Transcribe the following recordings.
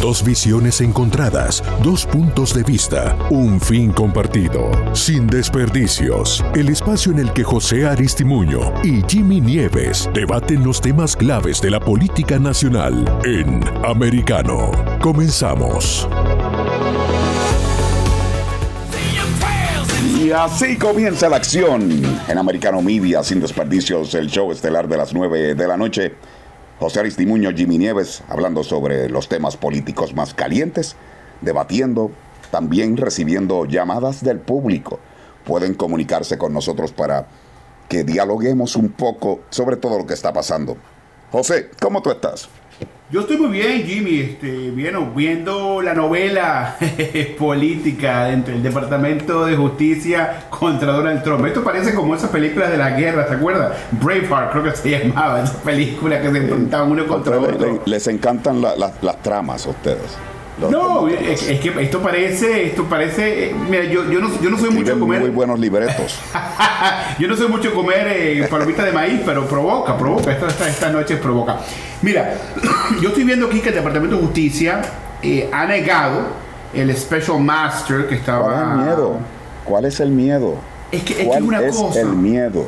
Dos visiones encontradas, dos puntos de vista, un fin compartido. Sin desperdicios, el espacio en el que José Aristimuño y Jimmy Nieves debaten los temas claves de la política nacional en Americano. Comenzamos. Y así comienza la acción en Americano Media, sin desperdicios, el show estelar de las 9 de la noche. José Aristimuño, Jimmy Nieves, hablando sobre los temas políticos más calientes, debatiendo, también recibiendo llamadas del público. Pueden comunicarse con nosotros para que dialoguemos un poco sobre todo lo que está pasando. José, ¿cómo tú estás? Yo estoy muy bien, Jimmy, este, viendo la novela política dentro del Departamento de Justicia contra Donald Trump. Esto parece como esas películas de la guerra, ¿te acuerdas? Braveheart creo que se llamaba, esas películas que se enfrentaban uno contra otro. les encantan las tramas a ustedes. No, es, que esto parece, esto parece, eh, mira, yo, yo, no, yo no soy mucho de comer. Muy buenos libretos. yo no soy mucho comer eh, palomitas de maíz, pero provoca, provoca, esta, esta, esta, noche provoca. Mira, yo estoy viendo aquí que el Departamento de Justicia eh, ha negado el Special Master que estaba. ¿Cuál es el miedo? ¿Cuál es el miedo? Es que es, que una es cosa. el miedo?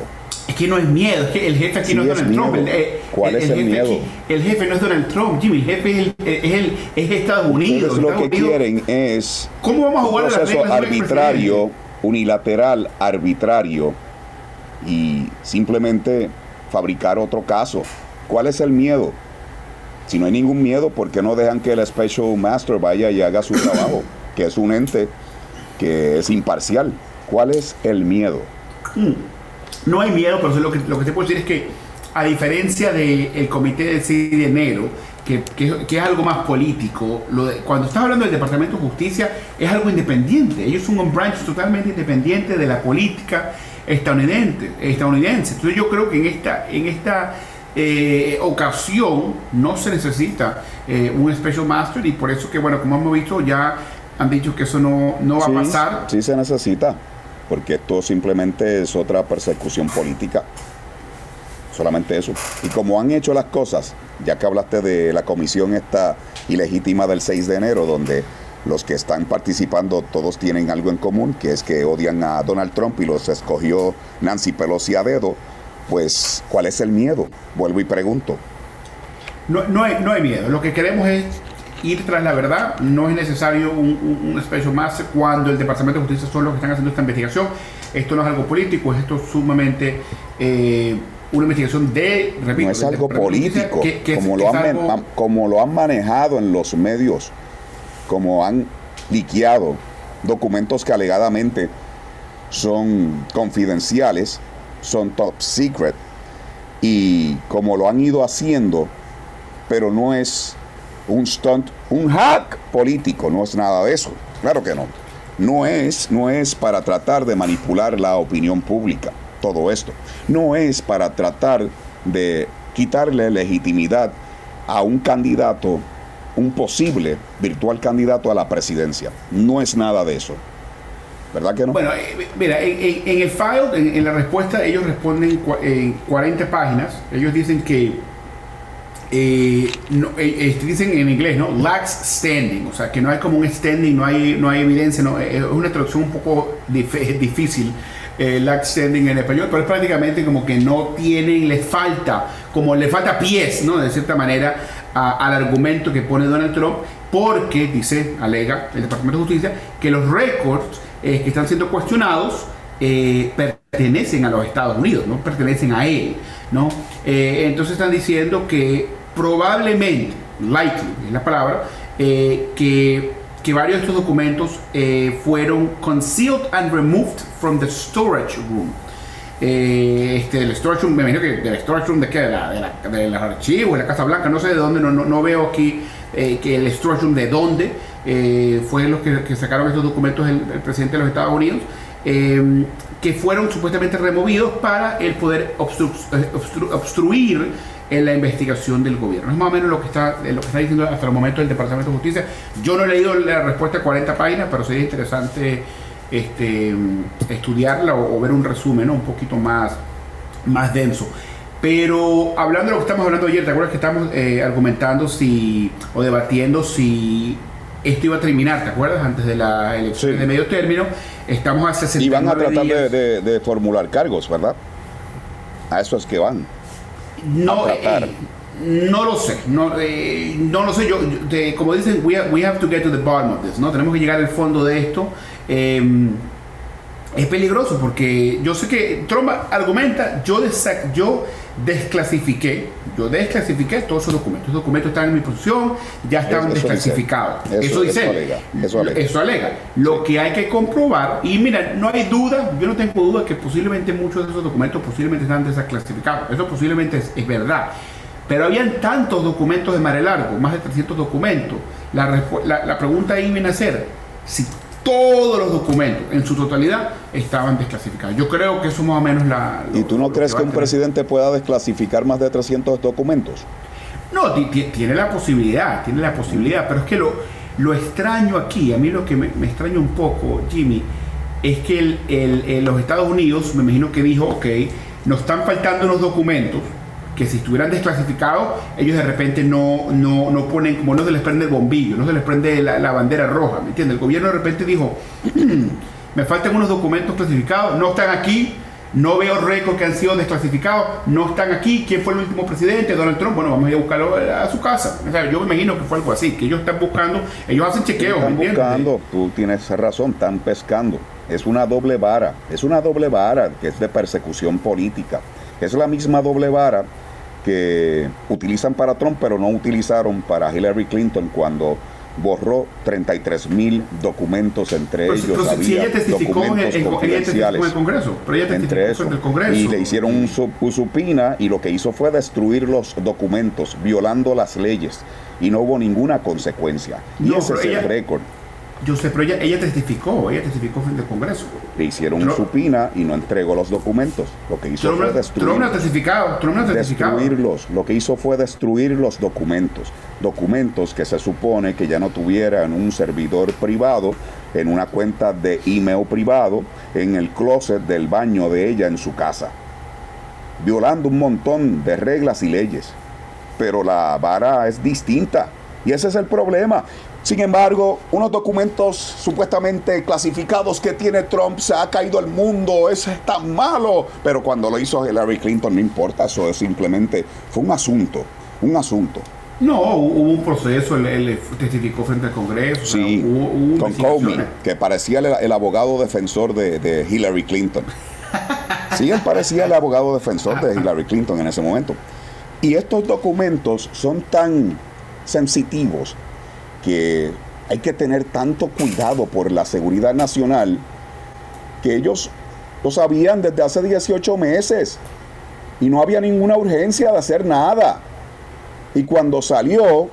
Es que no es miedo, es que el jefe aquí no es Donald Trump. ¿Cuál es el miedo? el jefe no es Donald Trump, Jimmy. El jefe es, el, es, Estados Unidos. lo que quieren es ¿Cómo vamos a jugar un proceso arbitrario, unilateral, arbitrario y simplemente fabricar otro caso. ¿Cuál es el miedo? Si no hay ningún miedo, ¿por qué no dejan que el Special Master vaya y haga su trabajo? que es un ente que es imparcial. ¿Cuál es el miedo? Mm. No hay miedo, pero lo que, lo que te puedo decir es que, a diferencia del comité del 6 de enero, que, que, es algo más político, lo de, cuando estás hablando del Departamento de Justicia, es algo independiente. Ellos son un branch totalmente independiente de la política estadounidense. estadounidense. Entonces yo creo que en esta, en esta eh, ocasión no se necesita eh, un special master y por eso que, bueno, como hemos visto, ya han dicho que eso no, no va a pasar. Sí se necesita porque esto simplemente es otra persecución política. Solamente eso. Y como han hecho las cosas, ya que hablaste de la comisión esta ilegítima del 6 de enero, donde los que están participando todos tienen algo en común, que es que odian a Donald Trump y los escogió Nancy Pelosi a dedo, pues ¿cuál es el miedo? Vuelvo y pregunto. No, no, hay, no hay miedo. Lo que queremos es ir tras la verdad. No es necesario un, un, special master cuando el Departamento de Justicia son los que están haciendo esta investigación. Esto no es algo político, esto es sumamente eh, una investigación de, repito, no es algo político, como, lo han, como lo han manejado en los medios, como han liqueado documentos que alegadamente son confidenciales, son top secret, y como lo han ido haciendo, pero no es un stunt, un hack político, no es nada de eso. Claro que no. No es, no es para tratar de manipular la opinión pública, todo esto. No es para tratar de quitarle legitimidad a un candidato, un posible virtual candidato a la presidencia. No es nada de eso. ¿Verdad que no? Bueno, eh, mira, en, el file, en, en, la respuesta, ellos responden en 40 páginas. Ellos dicen que eh, eh, eh, dicen en inglés, ¿no? Lacks standing, o sea, que no hay como un standing, no hay, no hay evidencia, es una traducción un poco difícil, eh, lacks standing en español, pero es prácticamente como que no tienen, les falta, como le falta pies, ¿no? De cierta manera, al argumento que pone Donald Trump, porque, dice, alega el Departamento de Justicia, que los récords que están siendo cuestionados pertenecen a los Estados Unidos, no pertenecen a él, ¿no? entonces están diciendo que probablemente, likely es la palabra, eh, que, que, varios de estos documentos eh, fueron concealed and removed from the storage room. Eh, este, el storage room, me imagino que del storage room de qué, de, la, de, la, los archivos, de la Casa Blanca, no sé de dónde, no, no, veo aquí que el storage room de dónde fue los que, que, sacaron estos documentos el, presidente de los Estados Unidos. que fueron supuestamente removidos para el poder obstru obstru obstruir en la investigación del gobierno. Es más o menos lo que está, lo que está diciendo hasta el momento el Departamento de Justicia. Yo no he leído la respuesta de 40 páginas, pero sería interesante este, estudiarla o, ver un resumen un poquito más, más denso. Pero hablando de lo que estamos hablando ayer, ¿te acuerdas que estamos eh, argumentando si, o debatiendo si esto iba a terminar, ¿te acuerdas? Antes de la elección de medio término, estamos a 69 Y van a tratar de, formular cargos, ¿verdad? A eso es que van. No, eh, no lo sé, no, eh, no lo sé. Yo, como dicen, we have, we have, to get to the bottom of this, ¿no? Tenemos que llegar al fondo de esto. Em, es peligroso porque yo sé que Trump argumenta, yo, yo desclasifiqué, yo desclasifiqué todos esos documentos. Esos documentos están en mi posición, ya estaban desclasificados. Eso, dice. Eso alega. Eso alega. Lo que hay que comprobar, y mira, no hay duda, yo no tengo duda que posiblemente muchos de esos documentos posiblemente están desclasificados. Eso posiblemente es, verdad. Pero habían tantos documentos de Mare Largo, más de 300 documentos. La, la, la pregunta ahí viene a ser, si todos los documentos en su totalidad estaban desclasificados. Yo creo que eso más o menos la... ¿Y tú no crees que, un presidente pueda desclasificar más de 300 documentos? No, tiene la posibilidad, tiene la posibilidad, pero es que lo, lo extraño aquí, a mí lo que me, me extraña un poco, Jimmy, es que el, los Estados Unidos, me imagino que dijo, ok, nos están faltando unos documentos, que si estuvieran desclasificados, ellos de repente no, no, no ponen, como no se les prende el bombillo, no se les prende la, bandera roja, ¿me entiendes? El gobierno de repente dijo, me faltan unos documentos clasificados, no están aquí, no veo récords que han sido desclasificados, no están aquí, ¿quién fue el último presidente? Donald Trump, bueno, vamos a ir a buscarlo a su casa. yo me imagino que fue algo así, que ellos están buscando, ellos hacen chequeos, están buscando, tú tienes razón, están pescando. Es una doble vara, es una doble vara que es de persecución política. Es la misma doble vara que utilizan para Trump, pero no utilizaron para Hillary Clinton cuando borró 33 mil documentos, entre ellos había documentos en, confidenciales. el Congreso, pero ella entre eso, en el Congreso. Y le hicieron un supina y lo que hizo fue destruir los documentos, violando las leyes. Y no hubo ninguna consecuencia. Y ese es el récord. Yo sé, pero ella, testificó, ella testificó frente al Congreso. Le hicieron supina y no entregó los documentos. Lo que hizo fue destruir, testificado, destruirlos. Lo que hizo fue destruir los documentos. Documentos que se supone que ya no tuvieran un servidor privado en una cuenta de email privado en el closet del baño de ella en su casa. Violando un montón de reglas y leyes. Pero la vara es distinta. Y ese es el problema. Sin embargo, unos documentos supuestamente clasificados que tiene Trump se ha caído el mundo, es tan malo. Pero cuando lo hizo Hillary Clinton no importa, eso es simplemente fue un asunto, un asunto. No, hubo un proceso, él, testificó frente al Congreso. Sí, con Comey, que parecía el, abogado defensor de, de Hillary Clinton. Sí, él parecía el abogado defensor de Hillary Clinton en ese momento. Y estos documentos son tan sensitivos que hay que tener tanto cuidado por la seguridad nacional que ellos lo sabían desde hace 18 meses y no había ninguna urgencia de hacer nada. Y cuando salió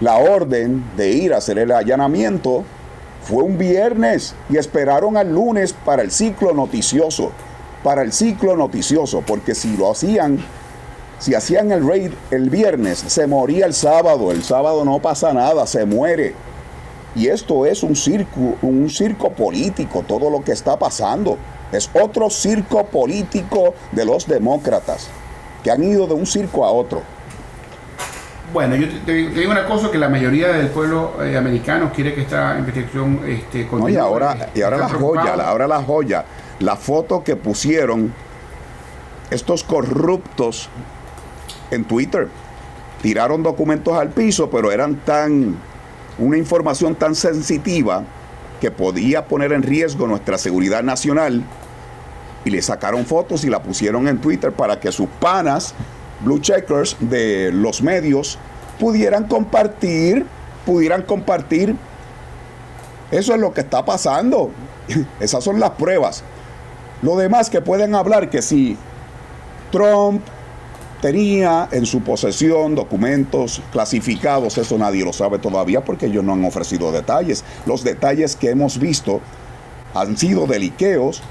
la orden de ir a hacer el allanamiento, fue un viernes y esperaron al lunes para el ciclo noticioso, para el ciclo noticioso, porque si lo hacían si hacían el raid el viernes, se moría el sábado. El sábado no pasa nada, se muere. Y esto es un circo, un circo político, todo lo que está pasando. Es otro circo político de los demócratas, que han ido de un circo a otro. Bueno, yo te, digo una cosa, que la mayoría del pueblo eh, americano quiere que esta investigación este, continúe. y ahora, y ahora la joya, ahora la joya, la foto que pusieron estos corruptos en Twitter. Tiraron documentos al piso, pero eran tan, una información tan sensitiva que podía poner en riesgo nuestra seguridad nacional. Y le sacaron fotos y la pusieron en Twitter para que sus panas, blue checkers de los medios, pudieran compartir, pudieran compartir. Eso es lo que está pasando. Esas son las pruebas. Lo demás que pueden hablar que si Trump tenía en su posesión documentos clasificados, eso nadie lo sabe todavía porque ellos no han ofrecido detalles. Los detalles que hemos visto han sido deliqueos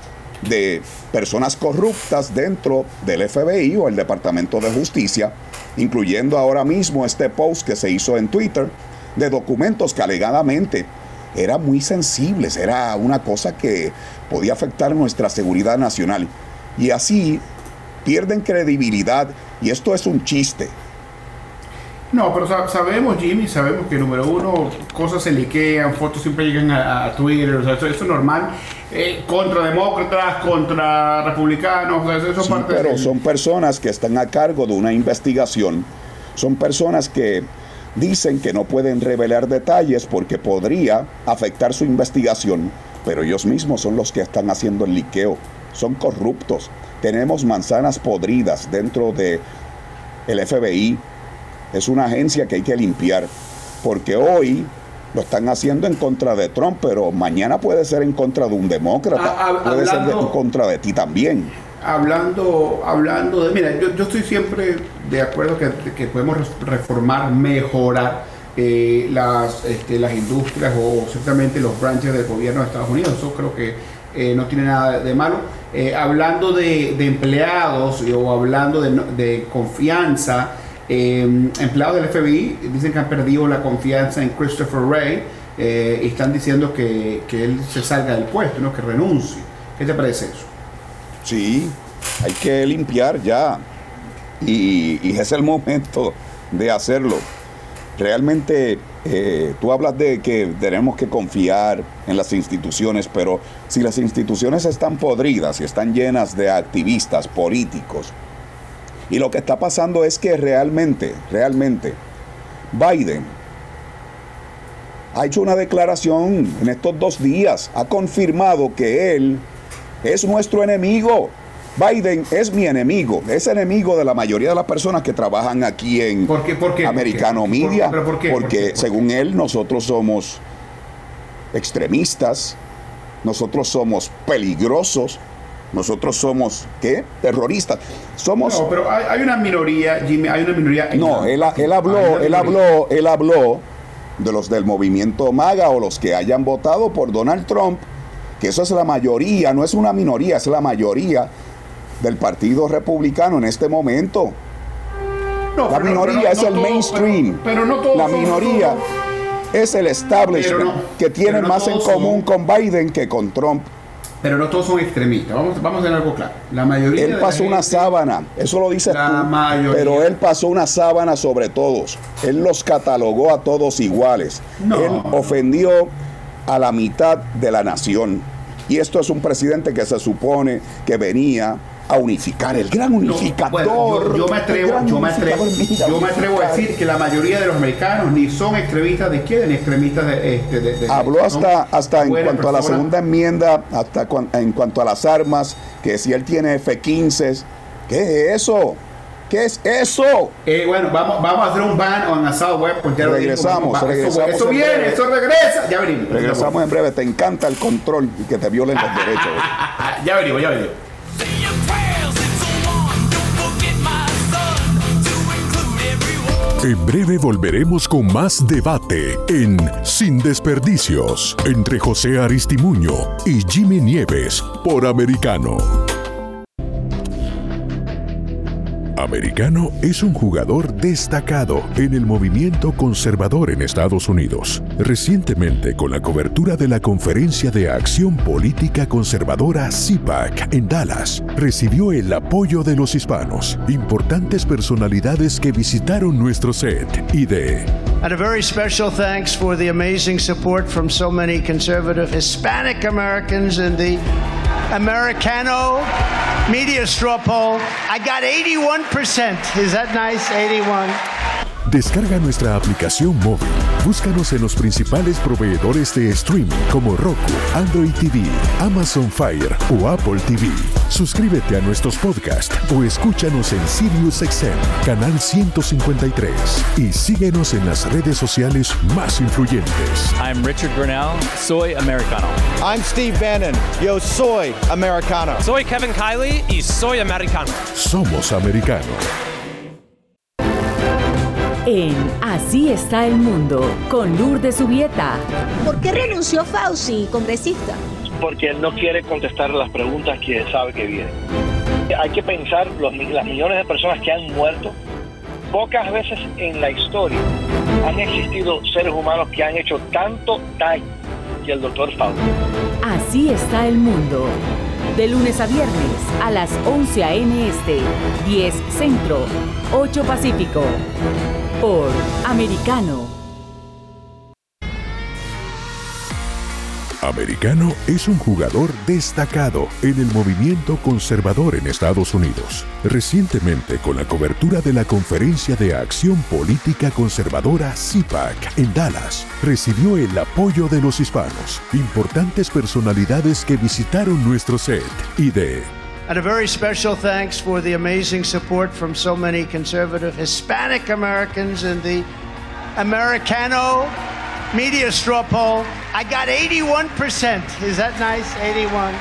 de personas corruptas dentro del FBI o el Departamento de Justicia, incluyendo ahora mismo este post que se hizo en Twitter de documentos que alegadamente eran muy sensibles, era una cosa que podía afectar nuestra seguridad nacional. Y así pierden credibilidad y esto es un chiste. No, pero sabemos, Jimmy, sabemos que número uno, cosas se liquean, fotos siempre llegan a, Twitter, o sea, eso, es normal. Eh, contra demócratas, contra republicanos, eso sí, pero son personas que están a cargo de una investigación, son personas que dicen que no pueden revelar detalles porque podría afectar su investigación, pero ellos mismos son los que están haciendo el liqueo, son corruptos. Tenemos manzanas podridas dentro de el FBI, es una agencia que hay que limpiar, porque hoy lo están haciendo en contra de Trump, pero mañana puede ser en contra de un demócrata, ah, puede ser en contra de ti también. Hablando, hablando de, mira, yo, estoy siempre de acuerdo que, podemos reformar, mejorar eh, las, este, las industrias o ciertamente los branches del gobierno de Estados Unidos, eso creo que eh, no tiene nada de malo. Eh, hablando de, empleados o hablando de, de confianza, eh, empleados del FBI dicen que han perdido la confianza en Christopher Wray eh, y están diciendo que, él se salga del puesto, ¿no? que renuncie. ¿Qué te parece eso? Sí, hay que limpiar ya. Y, es el momento de hacerlo. Realmente eh, tú hablas de que tenemos que confiar en las instituciones, pero si las instituciones están podridas y están llenas de activistas políticos, y lo que está pasando es que realmente, realmente, Biden ha hecho una declaración en estos dos días, ha confirmado que él es nuestro enemigo. Biden es mi enemigo, es enemigo de la mayoría de las personas que trabajan aquí en ¿Por qué, Americano Media, porque según él nosotros somos extremistas, nosotros somos peligrosos, nosotros somos, ¿qué? Terroristas. Somos... No, pero hay, una minoría, Jimmy, hay una minoría... No, él, él habló, él habló, él habló de los del movimiento MAGA o los que hayan votado por Donald Trump, que eso es la mayoría, no es una minoría, es la mayoría del Partido Republicano en este momento. No, la minoría es el mainstream. Pero, no la minoría es el establishment que tiene más en común con Biden que con Trump pero no todos son extremistas. Vamos, vamos a hacer algo claro. La mayoría. Él pasó una sábana, eso lo dice tú. Pero él pasó una sábana sobre todos. Él los catalogó a todos iguales. Él ofendió a la mitad de la nación. Y esto es un presidente que se supone que venía a unificar, el gran unificador. yo, me atrevo, yo, me atrevo, yo me atrevo a decir que la mayoría de los americanos ni son extremistas de izquierda ni extremistas de, este, Habló hasta, hasta en cuanto a la segunda enmienda, hasta en cuanto a las armas, que si él tiene F-15, ¿qué es eso? ¿Qué es eso? Eh, bueno, vamos, vamos a hacer un ban o un asado web. Pues regresamos, regresamos. Eso, viene, eso regresa. Ya venimos. Regresamos en breve. Te encanta el control y que te violen los derechos. ya venimos, ya venimos. En breve volveremos con más debate en Sin Desperdicios entre José Aristimuño y Jimmy Nieves por Americano. Americano es un jugador destacado en el movimiento conservador en Estados Unidos. Recientemente, con la cobertura de la Conferencia de Acción Política Conservadora CIPAC en Dallas, recibió el apoyo de los hispanos, importantes personalidades que visitaron nuestro set y de And a very special thanks for the amazing support from so many conservative Hispanic Americans in the Americano media straw poll. I got 81%. Is that nice? 81. Descarga nuestra aplicación móvil. Búscanos en los principales proveedores de streaming como Roku, Android TV, Amazon Fire o Apple TV. Suscríbete a nuestros podcasts o escúchanos en SiriusXM, canal 153 y síguenos en las redes sociales más influyentes. I'm Richard Grinnell, soy americano. I'm Steve Bannon, yo soy americano. Soy Kevin Kiley y soy americano. Somos americanos en Así está el mundo con Lourdes Subieta. ¿Por qué renunció Fauci, congresista? Porque él no quiere contestar las preguntas que sabe que vienen. Hay que pensar los, las millones de personas que han muerto. Pocas veces en la historia han existido seres humanos que han hecho tanto daño que el doctor Fauci. Así está el mundo De lunes a viernes a las 11 a.m. Este, 10 Centro, 8 Pacífico. Por Americano. Americano es un jugador destacado en el movimiento conservador en Estados Unidos. Recientemente, con la cobertura de la Conferencia de Acción Política Conservadora CIPAC en Dallas, recibió el apoyo de los hispanos, importantes personalidades que visitaron nuestro set y de And a very special thanks for the amazing support from so many conservative Hispanic Americans in the Americano media straw poll. I got 81%. Is that nice? 81.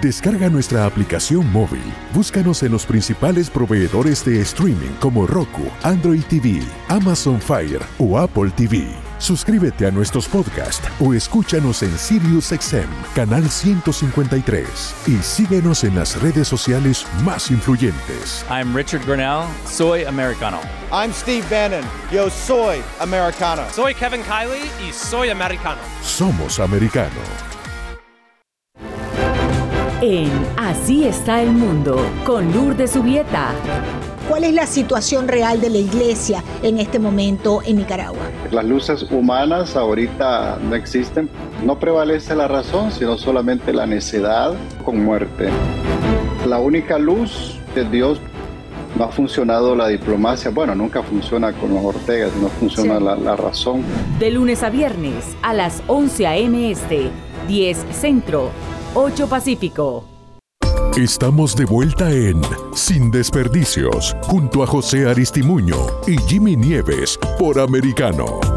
Descarga nuestra aplicación móvil. Búscanos en los principales proveedores de streaming como Roku, Android TV, Amazon Fire o Apple TV. Suscríbete a nuestros podcasts o escúchanos en SiriusXM, canal 153 y síguenos en las redes sociales más influyentes. I'm Richard Grinnell, soy americano. I'm Steve Bannon, yo soy americano. Soy Kevin Kiley y soy americano. Somos americano. En Así está el mundo con Lourdes Subieta. ¿Cuál es la situación real de la iglesia en este momento en Nicaragua? Las luces humanas ahorita no existen. No prevalece la razón, sino solamente la necedad con muerte. La única luz de Dios no ha funcionado la diplomacia. Bueno, nunca funciona con los Ortegas, no funciona la, la razón. De lunes a viernes a las 11 a.m. Este, 10 Centro, 8 Pacífico. Estamos de vuelta en Sin Desperdicios, junto a José Aristimuño y Jimmy Nieves por Americano.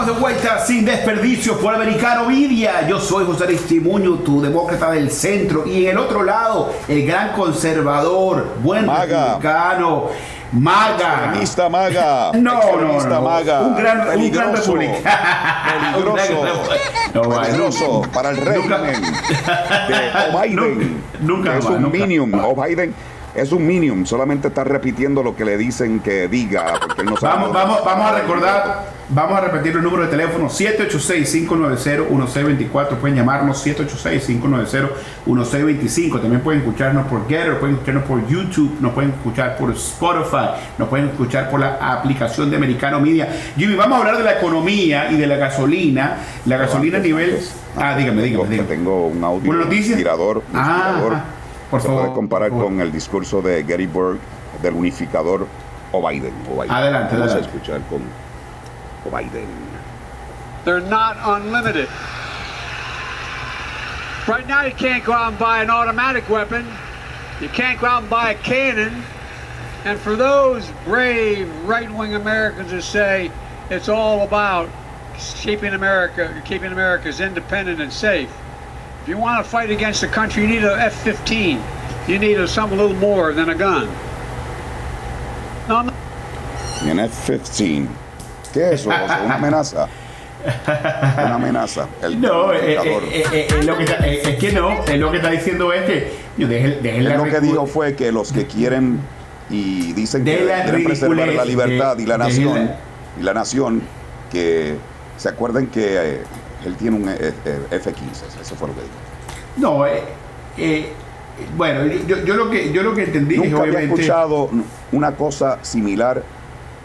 Estamos de vuelta sin desperdicios por Americano Media. Yo soy José Aristimuño, tu demócrata del centro. Y en el otro lado, el gran conservador, buen Maga. republicano, maga. Extremista maga. No, no, Extremista no. maga. Un gran, un gran republicano. Peligroso. No. Peligroso para el régimen de Biden. Nunca es más, un nunca. minium. O Biden es un minium. Solamente está repitiendo lo que le dicen que diga. Porque él no sabe Vamos, vamos, vamos a recordar, vamos a repetir el número de teléfono 786-590-1624. Pueden llamarnos 786-590-1625. También pueden escucharnos por Getter, pueden escucharnos por YouTube, nos pueden escuchar por Spotify, nos pueden escuchar por la aplicación de Americano Media. Jimmy, vamos a hablar de la economía y de la gasolina. La gasolina a nivel. Ah, dígame, dígame, Tengo- dígame. Tengo un audio ¿Una noticia? inspirador. un Ah. Por Se favor, puede comparar por favor. con el discurso de Gettysburg del unificador o Biden. o Biden. Adelante, Vamos adelante. a escuchar con o Biden. They're not unlimited. Right now, you can't go out and buy an automatic weapon. You can't go out and buy a cannon. And for those brave right wing Americans who say it's all about keeping America, keeping America's independent and safe, if you want to fight against the country, you need a F 15. You need a, something a little more than a gun. No, no. Y en F-15. ¿Qué es eso? ¿Una amenaza? Una amenaza. El No, eh, eh, eh, eh, lo que está- eh, es que no, eh, lo que está diciendo es que yo, dejen Él la lo que dijo fue que los que quieren y dicen que quieren preservar la libertad de- y la de nación la- y la nación que se acuerden que eh, él tiene un eh, eh, F-15 eso fue lo que dijo No, eh, eh, bueno, yo, yo lo que yo lo que entendí es nunca había obviamente escuchado una cosa similar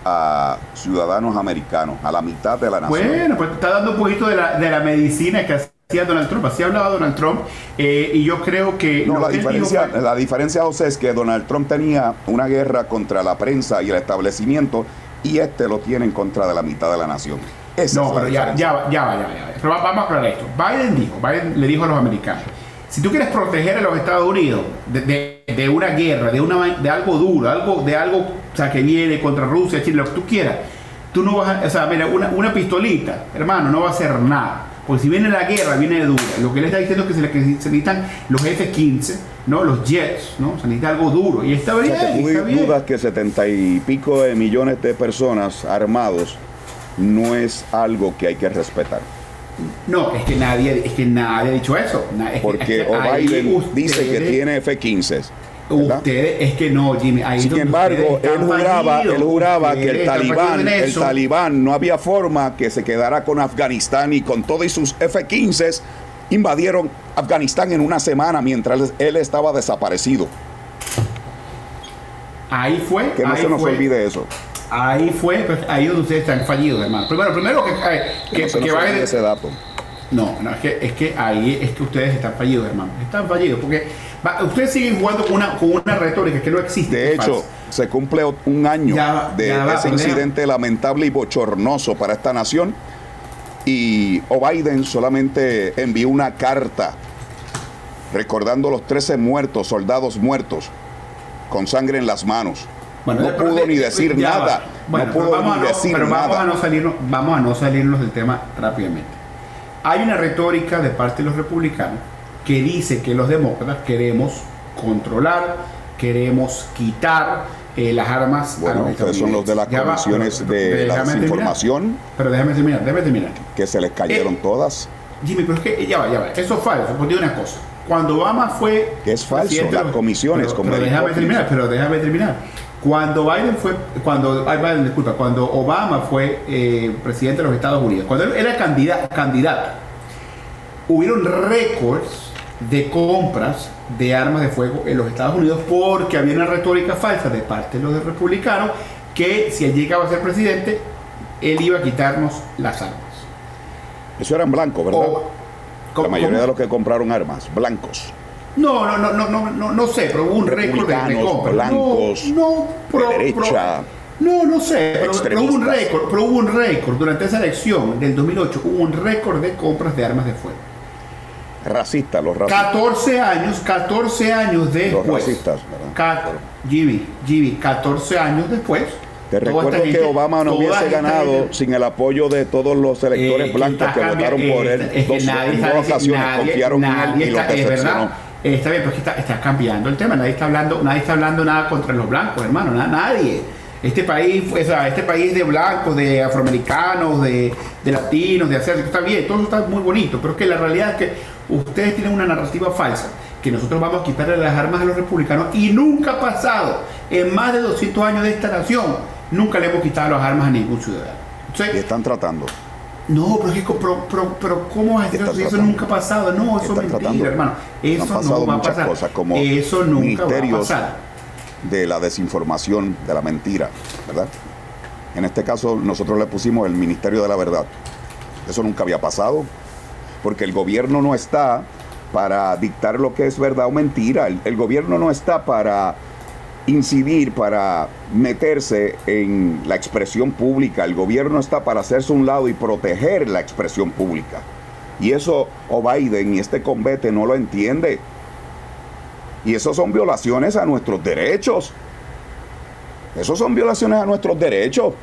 a ciudadanos americanos a la mitad de la nación bueno, pues está dando un poquito de la, de la medicina que hacía Donald Trump, así hablaba Donald Trump eh, y yo creo que No, la que dijo diferencia, la diferencia, José, es que Donald Trump tenía una guerra contra la prensa y el establecimiento y este lo tiene en contra de la mitad de la nación. Esa No, pero ya, ya, va, ya, va, ya, va, ya va. Pero va- vamos a aclarar esto. Biden dijo, Biden le dijo a los americanos, si tú quieres proteger a los Estados Unidos de, de- de una guerra, de, una, de algo duro, algo, de algo o sea, que viene contra Rusia, Chile, lo que tú quieras, tú no vas a, o sea, mira, una, una pistolita, hermano, no va a hacer nada. Porque si viene la guerra, viene dura. Lo que él está diciendo es que se, le- que se necesitan los F-15, ¿no? Los jets, ¿no? Se necesita algo duro. Y está O bien, sea, que tú está bien. dudas que setenta y pico de millones de personas armados no es algo que hay que respetar. No, es que nadie, es que nadie ha dicho eso. Porque es que ahí Biden dice que tiene F-15. ¿verdad? Ustedes, es que no, Jimmy. Ahí Sin embargo, él juraba, él juraba que el talibán, el talibán no había forma que se quedara con Afganistán y con todos sus F-15 invadieron Afganistán en una semana mientras él estaba desaparecido. Ahí fue. Que no se nos olvide eso. Ahí fue, pues, ahí donde ustedes están fallidos, hermano. Primero, primero que, que, que, no ese dato. No, no es, que, es que ahí es que ustedes están fallidos, hermano. Están fallidos porque ustedes siguen jugando con una, con una retórica que no existe. De hecho, se cumple un año de ese incidente lamentable y bochornoso para esta nación. Y o Biden solamente envió una carta recordando los 13 muertos, soldados muertos, con sangre en las manos. No pudo ni decir nada. no pudo ni decir nada. Vamos a, no salirnos, vamos a no salirnos del tema rápidamente. Hay una retórica de parte de los republicanos que dice que los demócratas queremos controlar, queremos quitar eh, las armas. Bueno, ustedes son los de las comisiones de la desinformación. Pero déjame terminar, déjame terminar. Que se les cayeron eh, todas. Jimmy, pero es que ya va, ya va. Eso es falso. Porque una cosa. Cuando Obama fue. Que es falso, las comisiones. Pero, pero déjame terminar, pero déjame terminar. Cuando Biden fue, cuando Biden, disculpa, cuando Obama fue eh, presidente de los Estados Unidos, cuando él era candidato, candidato hubieron récords de compras de armas de fuego en los Estados Unidos porque había una retórica falsa de parte de los republicanos que si él llegaba a ser presidente, él iba a quitarnos las armas. Eso eran blancos, ¿verdad? La mayoría de los que compraron armas, blancos. No, no, no, no, no, no, no sé, pero hubo un récord de, de compra. blancos, no, no derecha. no, no sé, pero, hubo un récord, pero hubo un récord durante esa elección del 2008, hubo un récord de compras de armas de fuego. Racistas, los racistas. 14 años, 14 años después. Los racistas, ¿verdad? Jimmy, Jimmy, 14 años después. Te recuerdo que Obama no hubiese ganado sin el apoyo de todos los electores eh, blancos que votaron por él. Es que nadie está, ocasiones confiaron en él y lo es verdad, Está bien, pero está, está, cambiando el tema. Nadie está hablando, nadie está hablando nada contra los blancos, hermano. nadie. Este país, o sea, este país de blancos, de afroamericanos, de, de latinos, de hacer, está bien, todo está muy bonito, pero es que la realidad es que ustedes tienen una narrativa falsa, que nosotros vamos a quitarle las armas a los republicanos y nunca ha pasado en más de 200 años de esta nación, nunca le hemos quitado las armas a ningún ciudadano. y están tratando. No, pero, es que, pero, pero, ¿cómo vas a decir eso? Eso nunca ha pasado. No, eso es mentira, hermano. Eso no va a pasar. Cosas como eso nunca va a pasar. De la desinformación, de la mentira, ¿verdad? En este caso, nosotros le pusimos el Ministerio de la Verdad. Eso nunca había pasado porque el gobierno no está para dictar lo que es verdad o mentira, el, gobierno no está para incidir, para meterse en la expresión pública, el gobierno está para hacerse un lado y proteger la expresión pública. Y eso o Biden y este convete no lo entiende. Y eso son violaciones a nuestros derechos. Eso son violaciones a nuestros derechos.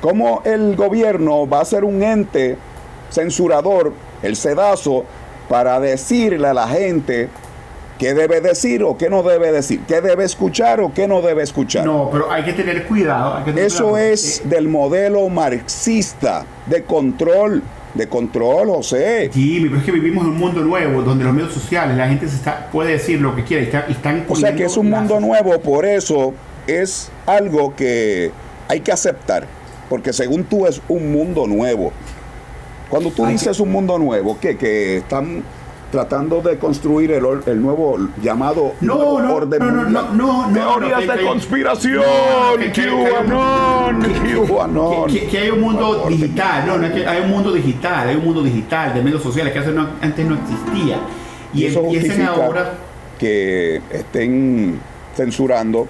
¿Cómo el gobierno va a ser un ente censurador el sedazo para decirle a la gente qué debe decir o qué no debe decir, qué debe escuchar o qué no debe escuchar. No, pero hay que tener cuidado. Eso es del modelo marxista de control. De control, José. Sí, pero es que vivimos en un mundo nuevo donde los medios sociales, la gente se está, puede decir lo que quiere y están O sea que es un mundo nuevo, por eso es algo que hay que aceptar. Porque según tú es un mundo nuevo. Cuando tú dices un mundo nuevo, ¿qué? Que están tratando de construir el, el nuevo llamado no, no, orden no, no, no, no, teorías de conspiración, QAnon, QAnon. Que, hay un mundo digital, no, no, que hay un mundo digital, hay un mundo digital de medios sociales que antes no existía. Y, eso empiezan ahora que estén censurando.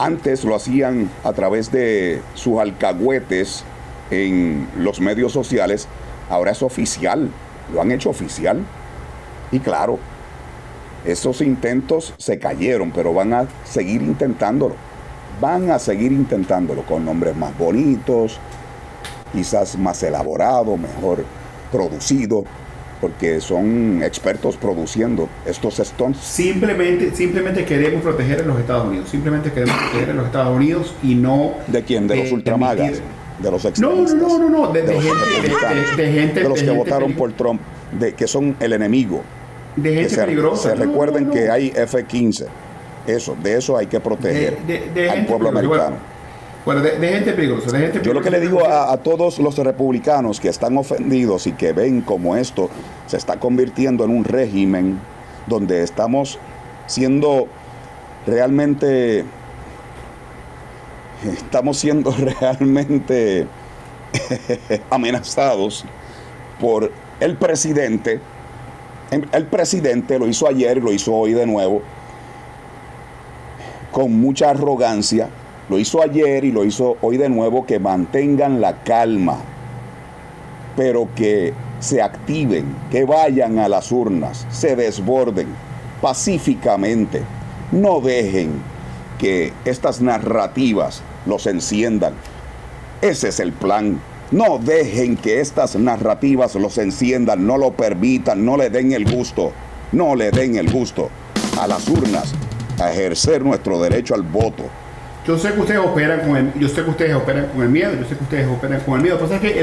Antes lo hacían a través de sus alcahuetes en los medios sociales, ahora es oficial, lo han hecho oficial. Y claro, esos intentos se cayeron, pero van a seguir intentándolo. Van a seguir intentándolo con nombres más bonitos, quizás más elaborados, mejor producido, porque son expertos produciendo estos stones. Simplemente, simplemente queremos proteger a los Estados Unidos. Simplemente queremos proteger a los Estados Unidos y no. ¿De quién? De los ultramagas de los extremistas. No, no, no, no, de, gente, de, los que votaron por Trump, de que son el enemigo. De gente se, peligrosa. Se recuerden que hay F-15. Eso, de eso hay que proteger al pueblo americano. Bueno, de, gente peligrosa, de gente Yo lo que le digo a, todos los republicanos que están ofendidos y que ven como esto se está convirtiendo en un régimen donde estamos siendo realmente, estamos siendo realmente amenazados por el presidente. El presidente lo hizo ayer y lo hizo hoy de nuevo con mucha arrogancia lo hizo ayer y lo hizo hoy de nuevo, que mantengan la calma, pero que se activen, que vayan a las urnas, se desborden pacíficamente. No dejen que estas narrativas los enciendan. Ese es el plan. No dejen que estas narrativas los enciendan, no lo permitan, no le den el gusto, no le den el gusto a las urnas a ejercer nuestro derecho al voto. Yo sé que ustedes operan con el, yo sé que ustedes operan con el miedo, yo sé que ustedes operan con el miedo. Lo que pasa es que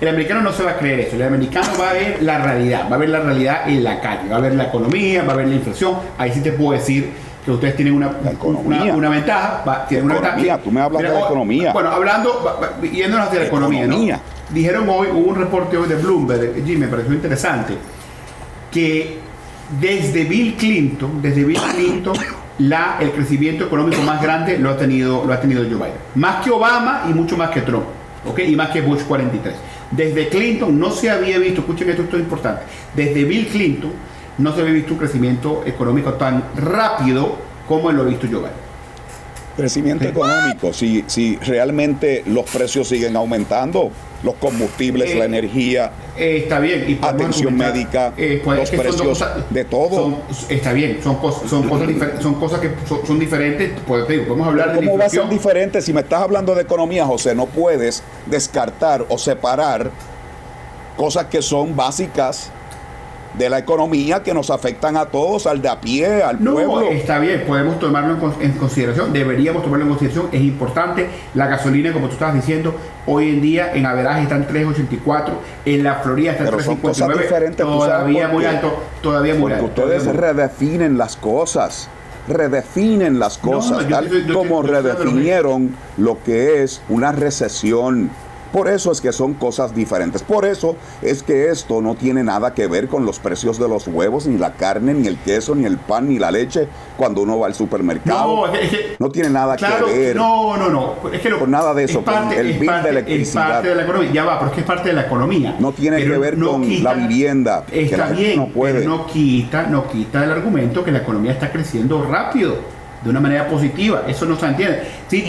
el, americano no se va a creer eso. El americano va a ver la realidad, va a ver la realidad en la calle, va a ver la economía, va a ver la inflación. Ahí sí te puedo decir que ustedes tienen una, una, ventaja. Va, tienen una economía, tú me hablas de la economía. Bueno, hablando, yéndonos de la economía, ¿no? Dijeron hoy, hubo un reporte hoy de Bloomberg, Jimmy, me pareció interesante, que desde Bill Clinton, desde Bill Clinton la, el crecimiento económico más grande lo ha, tenido, lo ha tenido Joe Biden. Más que Obama y mucho más que Trump. ¿okay? Y más que Bush 43. Desde Clinton no se había visto, escuchen esto, esto es importante, desde Bill Clinton no se había visto un crecimiento económico tan rápido como lo ha visto Biden. Crecimiento económico, si, si realmente los precios siguen aumentando, los combustibles, la eh, energía, eh, está bien, y atención médica, eh, los precios de todo. está bien, son, cosas, son, cosas, son cosas que son, diferentes. Pues, podemos hablar de ¿Cómo va a ser diferente si me estás hablando de economía, José? No puedes descartar o separar cosas que son básicas de la economía que nos afectan a todos, al de a pie, al no, pueblo. Está bien, podemos tomarlo en, consideración, deberíamos tomarlo en consideración, es importante. La gasolina, como tú estabas diciendo, hoy en día en averaje está en 3.84, en la Florida está en 3.59, todavía muy alto, todavía muy porque ustedes redefinen las cosas redefinen las cosas, tal como redefinieron lo que es una recesión por eso es que son cosas diferentes. Por eso es que esto no tiene nada que ver con los precios de los huevos, ni la carne, ni el queso, ni el pan, ni la leche cuando uno va al supermercado. No, tiene nada que ver. No, no, no. Es que con nada de eso, con el bill de electricidad. Es parte de la economía. Ya va, pero es que es parte de la economía. No tiene que ver con la vivienda. Está bien, no puede. Pero no quita, no quita el argumento que la economía está creciendo rápido de una manera positiva. Eso no se entiende. Sí,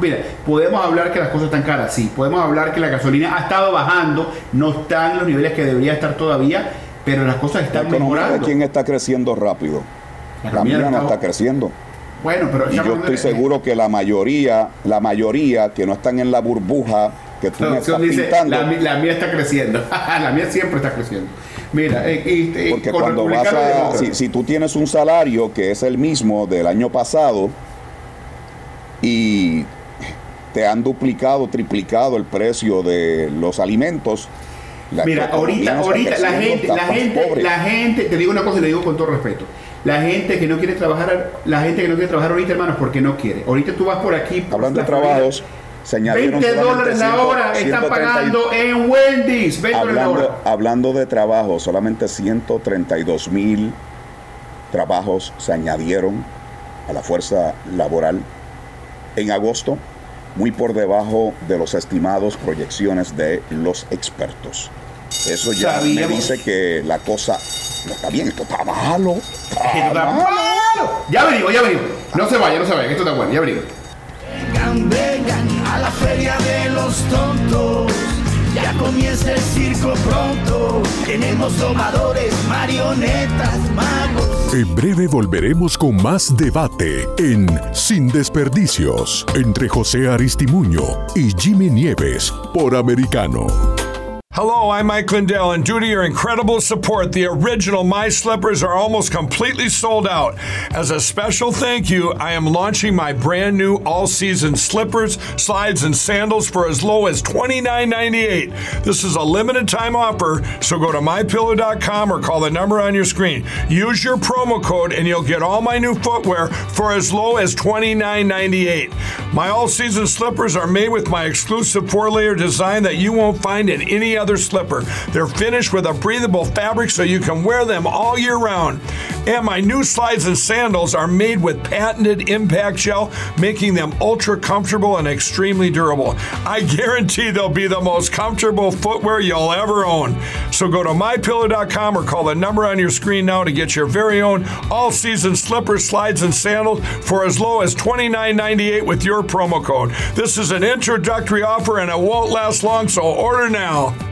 mira, podemos hablar que las cosas están caras, sí. Podemos hablar que la gasolina ha estado bajando, no está en los niveles que debería estar todavía, pero las cosas están la mejorando. ¿De quién está creciendo rápido? La, mía no está creciendo. Bueno, pero y yo estoy seguro que la mayoría, la mayoría que no están en la burbuja que tú me estás pintando, la, la mía está creciendo. la mía siempre está creciendo. Mira, eh, porque cuando vas a, si, tú tienes un salario que es el mismo del año pasado y te han duplicado, triplicado el precio de los alimentos. Mira, ahorita, ahorita la gente, la gente, la gente, te digo una cosa y le digo con todo respeto. La gente que no quiere trabajar, la gente que no quiere trabajar ahorita, hermanos, porque no quiere. Ahorita tú vas por aquí. Hablando de trabajos, 20 dólares la hora están pagando en Wendy's. 20 hablando, hablando de trabajo, solamente 132 mil trabajos se añadieron a la fuerza laboral en agosto, muy por debajo de los estimados proyecciones de los expertos. Eso ya me dice que la cosa no está bien, esto está malo. Está malo. Ya venimos, ya venimos. No se vaya, no se vaya, esto está bueno, ya venimos a la feria de los tontos. Ya comienza el circo pronto. Tenemos domadores, marionetas, magos. En breve volveremos con más debate en Sin Desperdicios entre José Aristimuño y Jimmy Nieves por Americano. Hello, I'm Mike Lindell, and due to your incredible support, the original My Slippers are almost completely sold out. As a special thank you, I am launching my brand new all season slippers, slides, and sandals for as low as $29.98. This is a limited time offer, so go to mypillow.com or call the number on your screen. Use your promo code, and you'll get all my new footwear for as low as $29.98. My all season slippers are made with my exclusive four layer design that you won't find in any other slipper. They're finished with a breathable fabric so you can wear them all year round. And my new slides and sandals are made with patented impact gel, making them ultra comfortable and extremely durable. I guarantee they'll be the most comfortable footwear you'll ever own. So go to mypillow.com or call the number on your screen now to get your very own all season slippers, slides, and sandals for as low as $29.98 with your promo code. This is an introductory offer and it won't last long, so order now.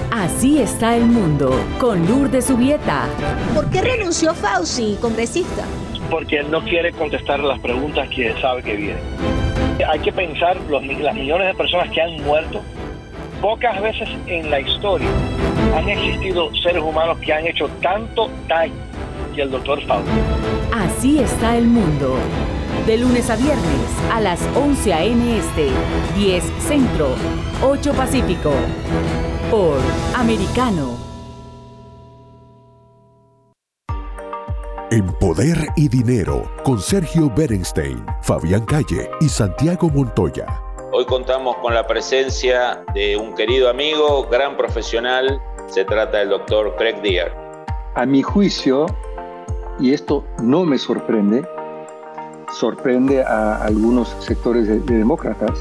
Así está el mundo, con Lourdes Subieta. ¿Por qué renunció Fauci, congresista? Porque él no quiere contestar las preguntas que sabe que vienen. Hay que pensar los, las millones de personas que han muerto. Pocas veces en la historia han existido seres humanos que han hecho tanto daño que el doctor Fauci. Así está el mundo. De lunes a viernes a las 11 a.m. Este, 10 Centro, 8 Pacífico por Americano. En Poder y Dinero, con Sergio Berenstein, Fabián Calle y Santiago Montoya. Hoy contamos con la presencia de un querido amigo, gran profesional, se trata del doctor Craig Deer. A mi juicio, y esto no me sorprende, sorprende a algunos sectores de, demócratas,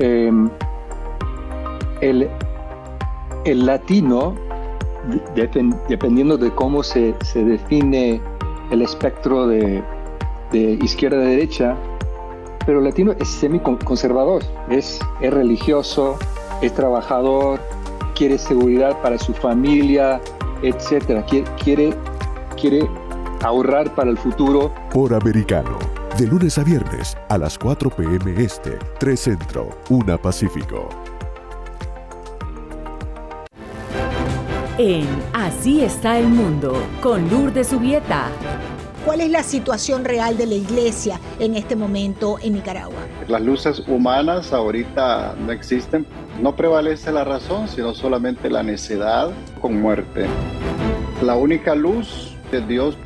eh, el el latino, dependiendo de cómo se, define el espectro de, izquierda a derecha, pero el latino es semi-conservador, es, es religioso, es trabajador, quiere seguridad para su familia, etc. Quiere, quiere ahorrar para el futuro. Por americano, de lunes a viernes a las 4 p.m. Este, 3 Centro, 1 Pacífico. En Así está el mundo, con Lourdes Subieta. ¿Cuál es la situación real de la iglesia en este momento en Nicaragua? Las luces humanas ahorita no existen. No prevalece la razón, sino solamente la necedad con muerte. La única luz de Dios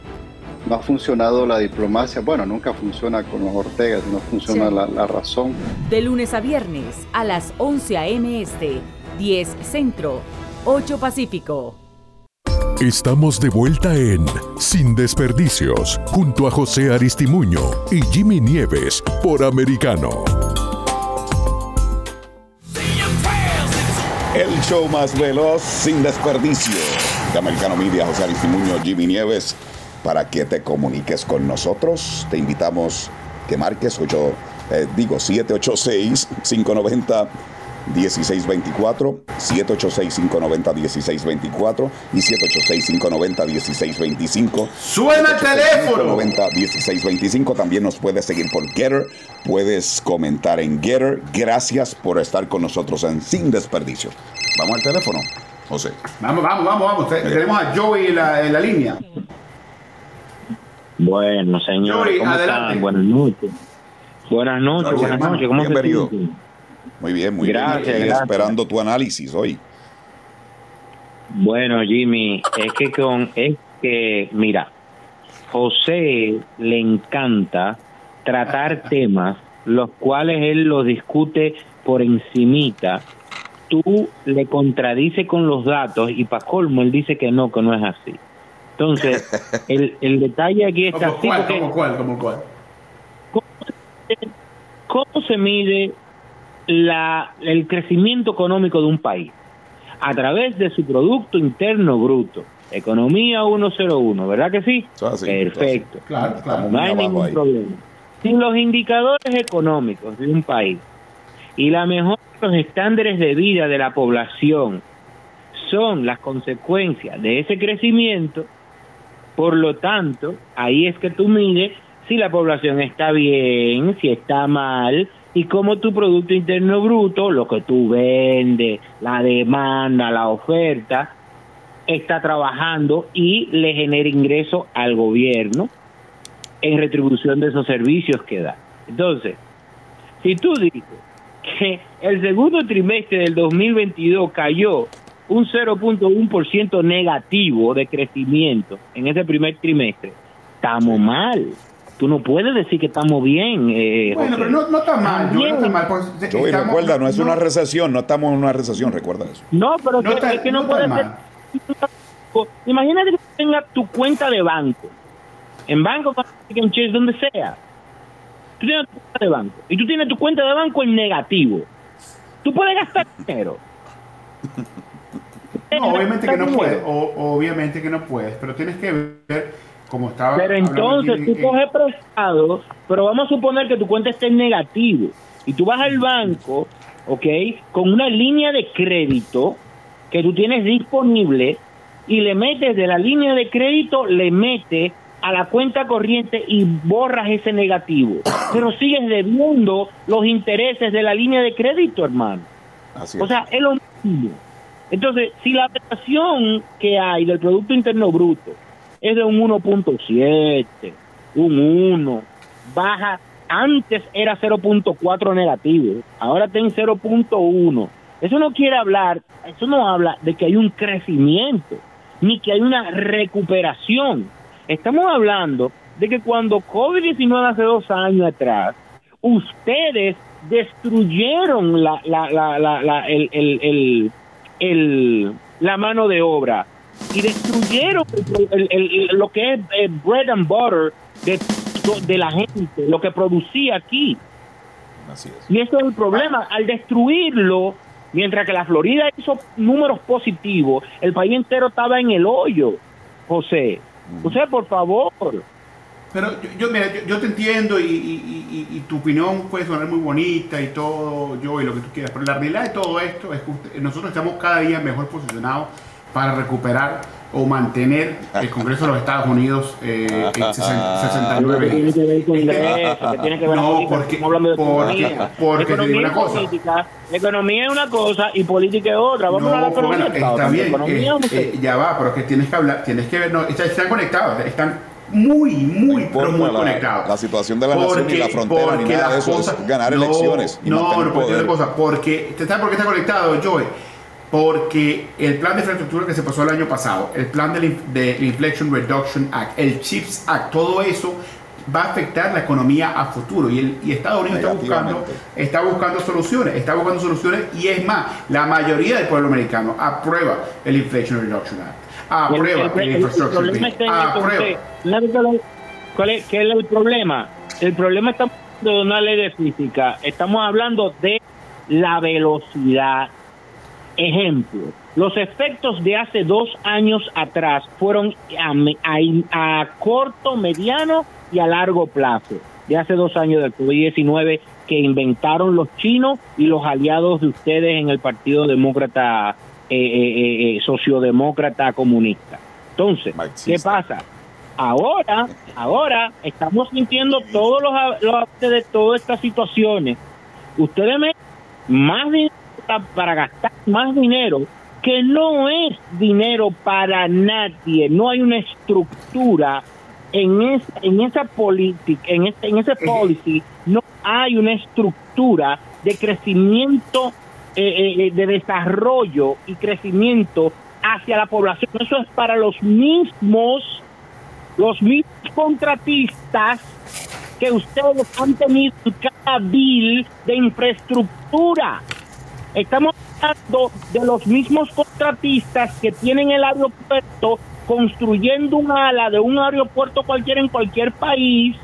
no ha funcionado la diplomacia. Bueno, nunca funciona con los Ortegas, no funciona la, la, razón. De lunes a viernes a las 11 a.m. Este, 10 Centro, 8 Pacífico. Estamos de vuelta en Sin Desperdicios, junto a José Aristimuño y Jimmy Nieves por Americano. El show más veloz, sin desperdicio. De Americano Media, José Aristimuño, Jimmy Nieves. Para que te comuniques con nosotros, te invitamos que marques 8, eh, digo 786 590 1624, 786-590-1624 y 786-590-1625. ¡Suena el teléfono! 590-1625. También nos puedes seguir por Getter. Puedes comentar en Getter. Gracias por estar con nosotros en Sin Desperdicio. Vamos al teléfono, José. Vamos, vamos, vamos, vamos. Tenemos a Joey en la, en la línea. Bueno, señor. Joey, adelante. Buenas noches. Buenas noches, buenas noches. ¿Cómo Bienvenido. Muy bien, muy gracias, bien. Gracias. Esperando tu análisis hoy. Bueno, Jimmy, es que con es que mira, José le encanta tratar temas los cuales él los discute por encimita. Tú le contradice con los datos y para colmo él dice que no, que no es así. Entonces, el, el detalle aquí está ¿Cómo así cuál? porque- ¿Cómo cuál? ¿Cómo cuál? ¿Cómo se mide la, el crecimiento económico de un país? a través de su Producto Interno Bruto. Economía 101, ¿verdad que sí? Perfecto. Claro, claro. No hay ningún problema. Si los indicadores económicos de un país y la mejora de los estándares de vida de la población son las consecuencias de ese crecimiento, por lo tanto, ahí es que tú mides si la población está bien, si está mal, y cómo tu Producto Interno Bruto, lo que tú vendes, la demanda, la oferta, está trabajando y le genera ingreso al gobierno en retribución de esos servicios que da. Entonces, si tú dices que el segundo trimestre del 2022 cayó un 0.1% negativo de crecimiento en ese primer trimestre, estamos mal. Tú no puedes decir que estamos bien. Eh, bueno, pero no, no, está mal. no está mal pues, recuerda, no es una recesión, no estamos en una recesión, recuerda eso. No, pero es que no, puede ser. Imagínate que tengas tu cuenta de banco. En banco, en Chase, donde sea. Tú tienes tu cuenta de banco. Y tú tienes tu cuenta de banco en negativo. Tú puedes gastar dinero. No, obviamente que no puedes. obviamente que no puedes. Pero tienes que ver estaba. Pero entonces tú coges prestado. Pero vamos a suponer que tu cuenta esté en negativo. Y tú vas al banco, ¿ok? Con una línea de crédito que tú tienes disponible y le metes de la línea de crédito, le metes a la cuenta corriente y borras ese negativo. Pero sigues debiendo los intereses de la línea de crédito, hermano. o sea, es lo mismo. Entonces, si la prestación que hay del Producto Interno Bruto es de un 1.7, un 1, baja, antes era 0.4 negativo, ahora está en 0.1. Eso no quiere hablar, eso no habla de que hay un crecimiento ni que hay una recuperación. Estamos hablando de que cuando COVID-19 hace dos años atrás, ustedes destruyeron la, la, la, la, el, el, el, la mano de obra y destruyeron lo que es eh, bread and butter de, de la gente, lo que producía aquí. Y eso es el problema. Al destruirlo, Mientras que la Florida hizo números positivos, el país entero estaba en el hoyo, José. José, por favor. Pero yo, mira, yo, te entiendo y, tu opinión puede sonar muy bonita y todo, yo y lo que tú quieras, pero la realidad de todo esto es que nosotros estamos cada día mejor posicionados para recuperar o mantener el Congreso de los Estados Unidos eh, en 69. tiene que ver con Congreso? tiene que ver no, porque, hablando de porque, porque economía una cosa. Política, economía es una cosa y política es otra. Vamos a la economía. está bien, eh, eh, ya va, pero que tienes que hablar, tienes que ver, no, están conectados, están muy, muy, pero muy la, conectados. La situación de la nación y la frontera ni nada de eso es ganar elecciones y no, no, poder. Cosa, porque, ¿sabes por qué está conectado, Joey? Porque el plan de infraestructura que se pasó el año pasado, el plan del Inflation Reduction Act, el CHIPS Act, todo eso va a afectar la economía a futuro. Y, el, Estados Unidos está buscando, está buscando soluciones, está buscando soluciones y es más, la mayoría del pueblo americano aprueba el Inflation Reduction Act, aprueba el, Infrastructure Act, ¿Cuál es, ¿Qué es el problema? El problema está de una ley de física, estamos hablando de la velocidad Ejemplo, los efectos de hace dos años atrás fueron a, corto, mediano y a largo plazo. De hace dos años del COVID-19 que inventaron los chinos y los aliados de ustedes en el Partido Demócrata, eh, eh, eh, Sociodemócrata Comunista. Entonces, ¿qué pasa? Ahora, ahora estamos sintiendo todos los, los de todas estas situaciones. Ustedes me más dinero para gastar más dinero que no es dinero para nadie, no hay una estructura en esa, en esa política, en, este, en ese policy, no hay una estructura de crecimiento, eh, eh, eh, de desarrollo y crecimiento hacia la población. Eso es para los mismos, los mismos contratistas que ustedes han tenido en cada bill de infraestructura. Estamos hablando de los mismos contratistas que tienen el aeropuerto construyendo un ala de un aeropuerto cualquiera en cualquier país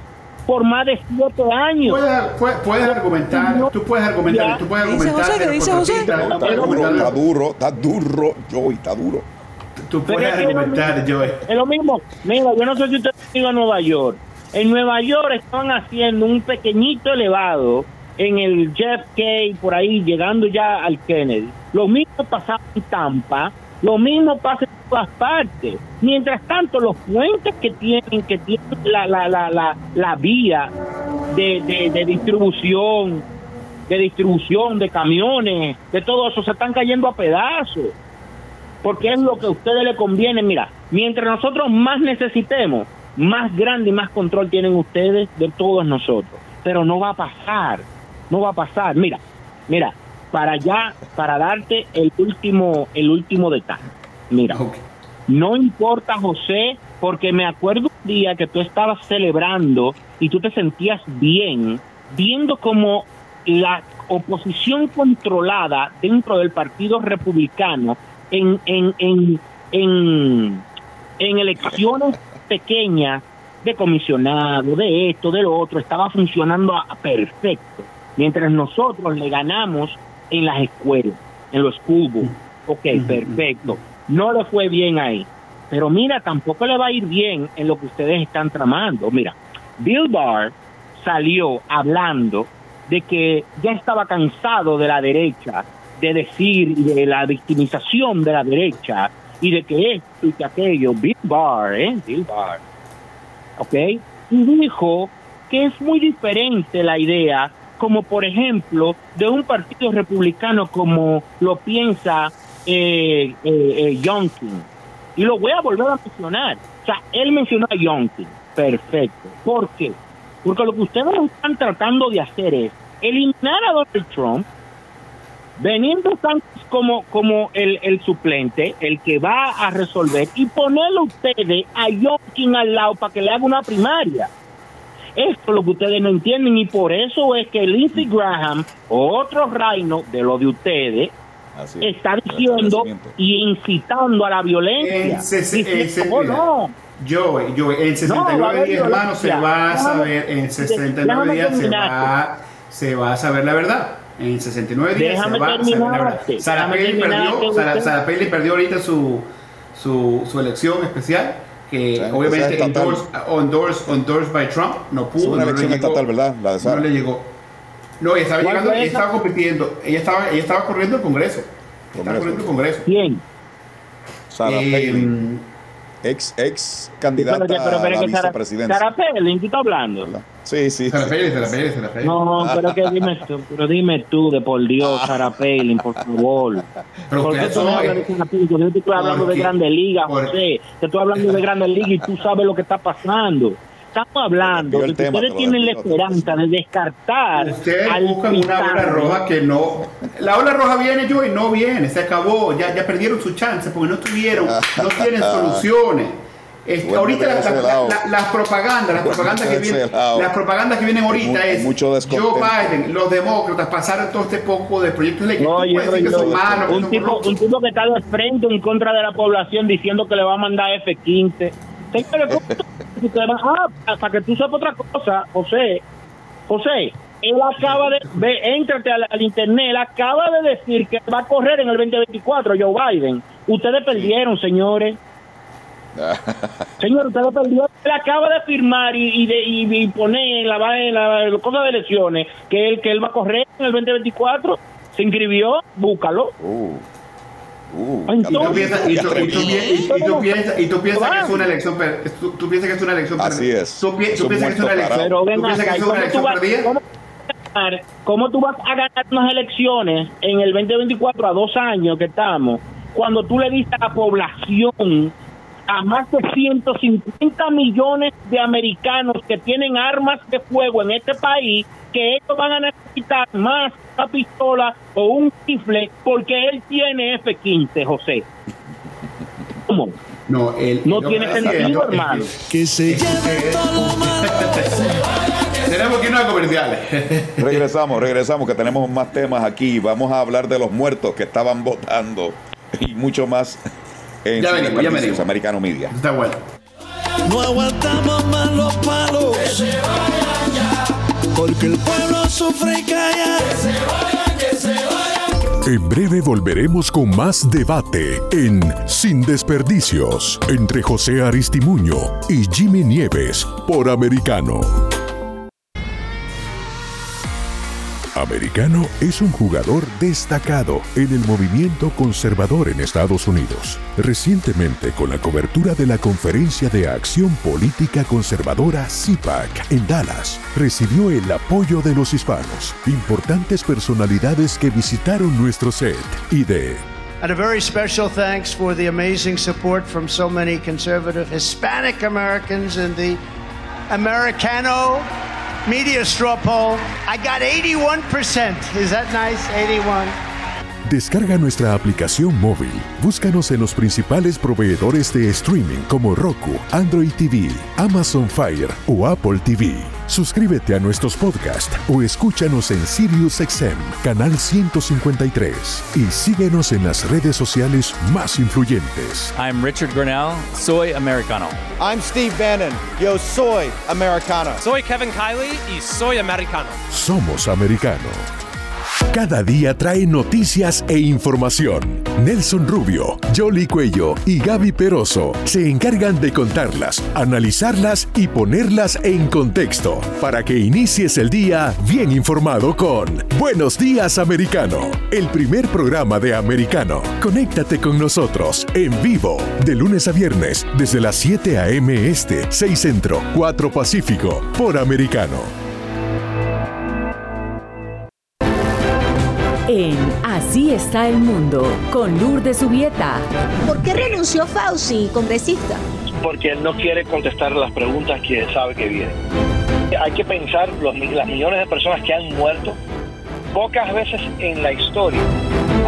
por más de siete años. Puedes, argumentar, tú puedes argumentar, tú puedes argumentar. ¿Qué dice José? Está duro, está duro, Joey, está duro. Tú puedes argumentar, Joey. Es lo mismo. Mira, yo no sé si usted ha ido a Nueva York. En Nueva York estaban haciendo un pequeñito elevado en el JFK, por ahí, llegando ya al Kennedy. Lo mismo pasaba en Tampa, lo mismo pasa en todas partes. Mientras tanto, los puentes que tienen, que tienen la, la, la, la, vía de, de, distribución, de distribución de camiones, de todo eso, se están cayendo a pedazos. Porque es lo que a ustedes les conviene. Mira, mientras nosotros más necesitemos, más grande y más control tienen ustedes de todos nosotros. Pero no va a pasar, no va a pasar. Mira, mira, para ya, para darte el último, el último detalle. Mira, no importa, José, porque me acuerdo un día que tú estabas celebrando y tú te sentías bien, viendo como la oposición controlada dentro del Partido Republicano en, en, en, en, en elecciones pequeñas de comisionado, de esto, de lo otro, estaba funcionando a perfecto. Mientras nosotros le ganamos en las escuelas, en los cubos. Ok, perfecto. No le fue bien ahí. Pero mira, tampoco le va a ir bien en lo que ustedes están tramando. Mira, Bill Barr salió hablando de que ya estaba cansado de la derecha, de decir de la victimización de la derecha y de que esto y que aquello. Bill Barr, ¿eh? Bill Barr. ¿Ok? Y dijo que es muy diferente la idea como por ejemplo de un partido republicano como lo piensa eh, eh, eh Youngkin. Y lo voy a volver a mencionar. O sea, él mencionó a Youngkin. Perfecto. ¿Por qué? Porque lo que ustedes están tratando de hacer es eliminar a Donald Trump, veniendo como, como el, el suplente, el que va a resolver, y ponerlo ustedes a Youngkin al lado para que le haga una primaria. Esto es lo que ustedes no entienden y por eso es que Lindsey Graham, otro reino de lo de ustedes, está diciendo y incitando a la violencia. oh, no. Yo, yo, en 69 días, hermano, se va a saber, en 69 días se va, se va a saber la verdad. En 69 días se va a saber la verdad. Sarah Palin perdió, Sarah, perdió ahorita su, su, su elección especial que obviamente endorsed, endorsed, by Trump, no pudo. una elección estatal, ¿verdad? La de No le llegó. No, ella estaba llegando, ella estaba compitiendo, ella estaba, ella estaba corriendo el Congreso. Estaba corriendo el Congreso. ¿Quién? Sarah eh, ex, ex candidata pero, a la vicepresidencia. Sara Pelin, ¿tú estás hablando? Sí, sí. Sara Pelin, Sara Pelin, Sara Pelin. No, pero que dime tú, pero dime tú, de por Dios, Sara Pelin, por favor. Pero ¿Por qué tú no hablas de Sara Pelin? Yo te estoy hablando de Grandes Ligas, José. Te estoy hablando de Grandes Ligas y tú sabes lo que está pasando estamos hablando de que ustedes tienen la esperanza de descartar. Ustedes buscan una ola roja que no. La ola roja viene yo y no viene, se acabó, ya, ya perdieron su chance porque no tuvieron, no tienen soluciones. Ahorita las propagandas, las propagandas que vienen, las propagandas que vienen ahorita es Joe Biden, los demócratas pasaron todo este poco de proyectos un, tipo, un tipo que está de frente en contra de la población diciendo que le va a mandar F-15 ah, para que tú sepas otra cosa, José, José, él acaba de, ve, éntrate al, internet, él acaba de decir que va a correr en el 2024 Joe Biden. Ustedes perdieron, señores. Señor, ustedes perdieron. Él acaba de firmar y, de, y, poner la, la, la cosa de elecciones que él, que él va a correr en el 2024. Se inscribió, búscalo. Uh. Uh, y, tú piensas, y, tú, piensas, y tú piensas que es una elección tú, piensas que es una elección Así es. Tú, piensas que es una elección, Pero ven piensas que es una elección perdida. ¿Cómo tú vas a ganar unas elecciones en el 2024 a dos años que estamos cuando tú le diste a la población a más de 150 millones de americanos que tienen armas de fuego en este país que ellos van a necesitar más una pistola o un rifle porque él tiene F-15, José. ¿Cómo? No, él, no tiene sentido, hermano. Que se Tenemos que irnos a comerciales. regresamos, regresamos, que tenemos más temas aquí. Vamos a hablar de los muertos que estaban votando y mucho más en ya venimos, ya Americano Media. Está bueno. No aguantamos más los palos. Que se vayan ya. Porque el pueblo sufre y calla. Que se vayan, que se vayan. En breve volveremos con más debate en Sin Desperdicios entre José Aristimuño y Jimmy Nieves por Americano. Americano es un jugador destacado en el movimiento conservador en Estados Unidos. Recientemente, con la cobertura de la Conferencia de Acción Política Conservadora CIPAC en Dallas, recibió el apoyo de los hispanos, importantes personalidades que visitaron nuestro set y de And a very special thanks for the amazing support from so many conservative Hispanic Americans in the Americano media straw poll. I got 81%. Is that nice? 81. Descarga nuestra aplicación móvil. Búscanos en los principales proveedores de streaming como Roku, Android TV, Amazon Fire o Apple TV. Suscríbete a nuestros podcasts o escúchanos en SiriusXM, canal 153 y síguenos en las redes sociales más influyentes. I'm Richard Grinnell, soy americano. I'm Steve Bannon, yo soy americano. Soy Kevin Kiley y soy americano. Somos americano. Cada día trae noticias e información. Nelson Rubio, Jolly Cuello y Gaby Peroso se encargan de contarlas, analizarlas y ponerlas en contexto para que inicies el día bien informado con Buenos Días Americano, el primer programa de Americano. Conéctate con nosotros en vivo de lunes a viernes desde las 7 a.m. Este, 6 Centro, 4 Pacífico por Americano. En Así está el mundo, con Lourdes Subieta. ¿Por qué renunció Fauci, congresista? Porque él no quiere contestar las preguntas que sabe que vienen. Hay que pensar los, las millones de personas que han muerto. Pocas veces en la historia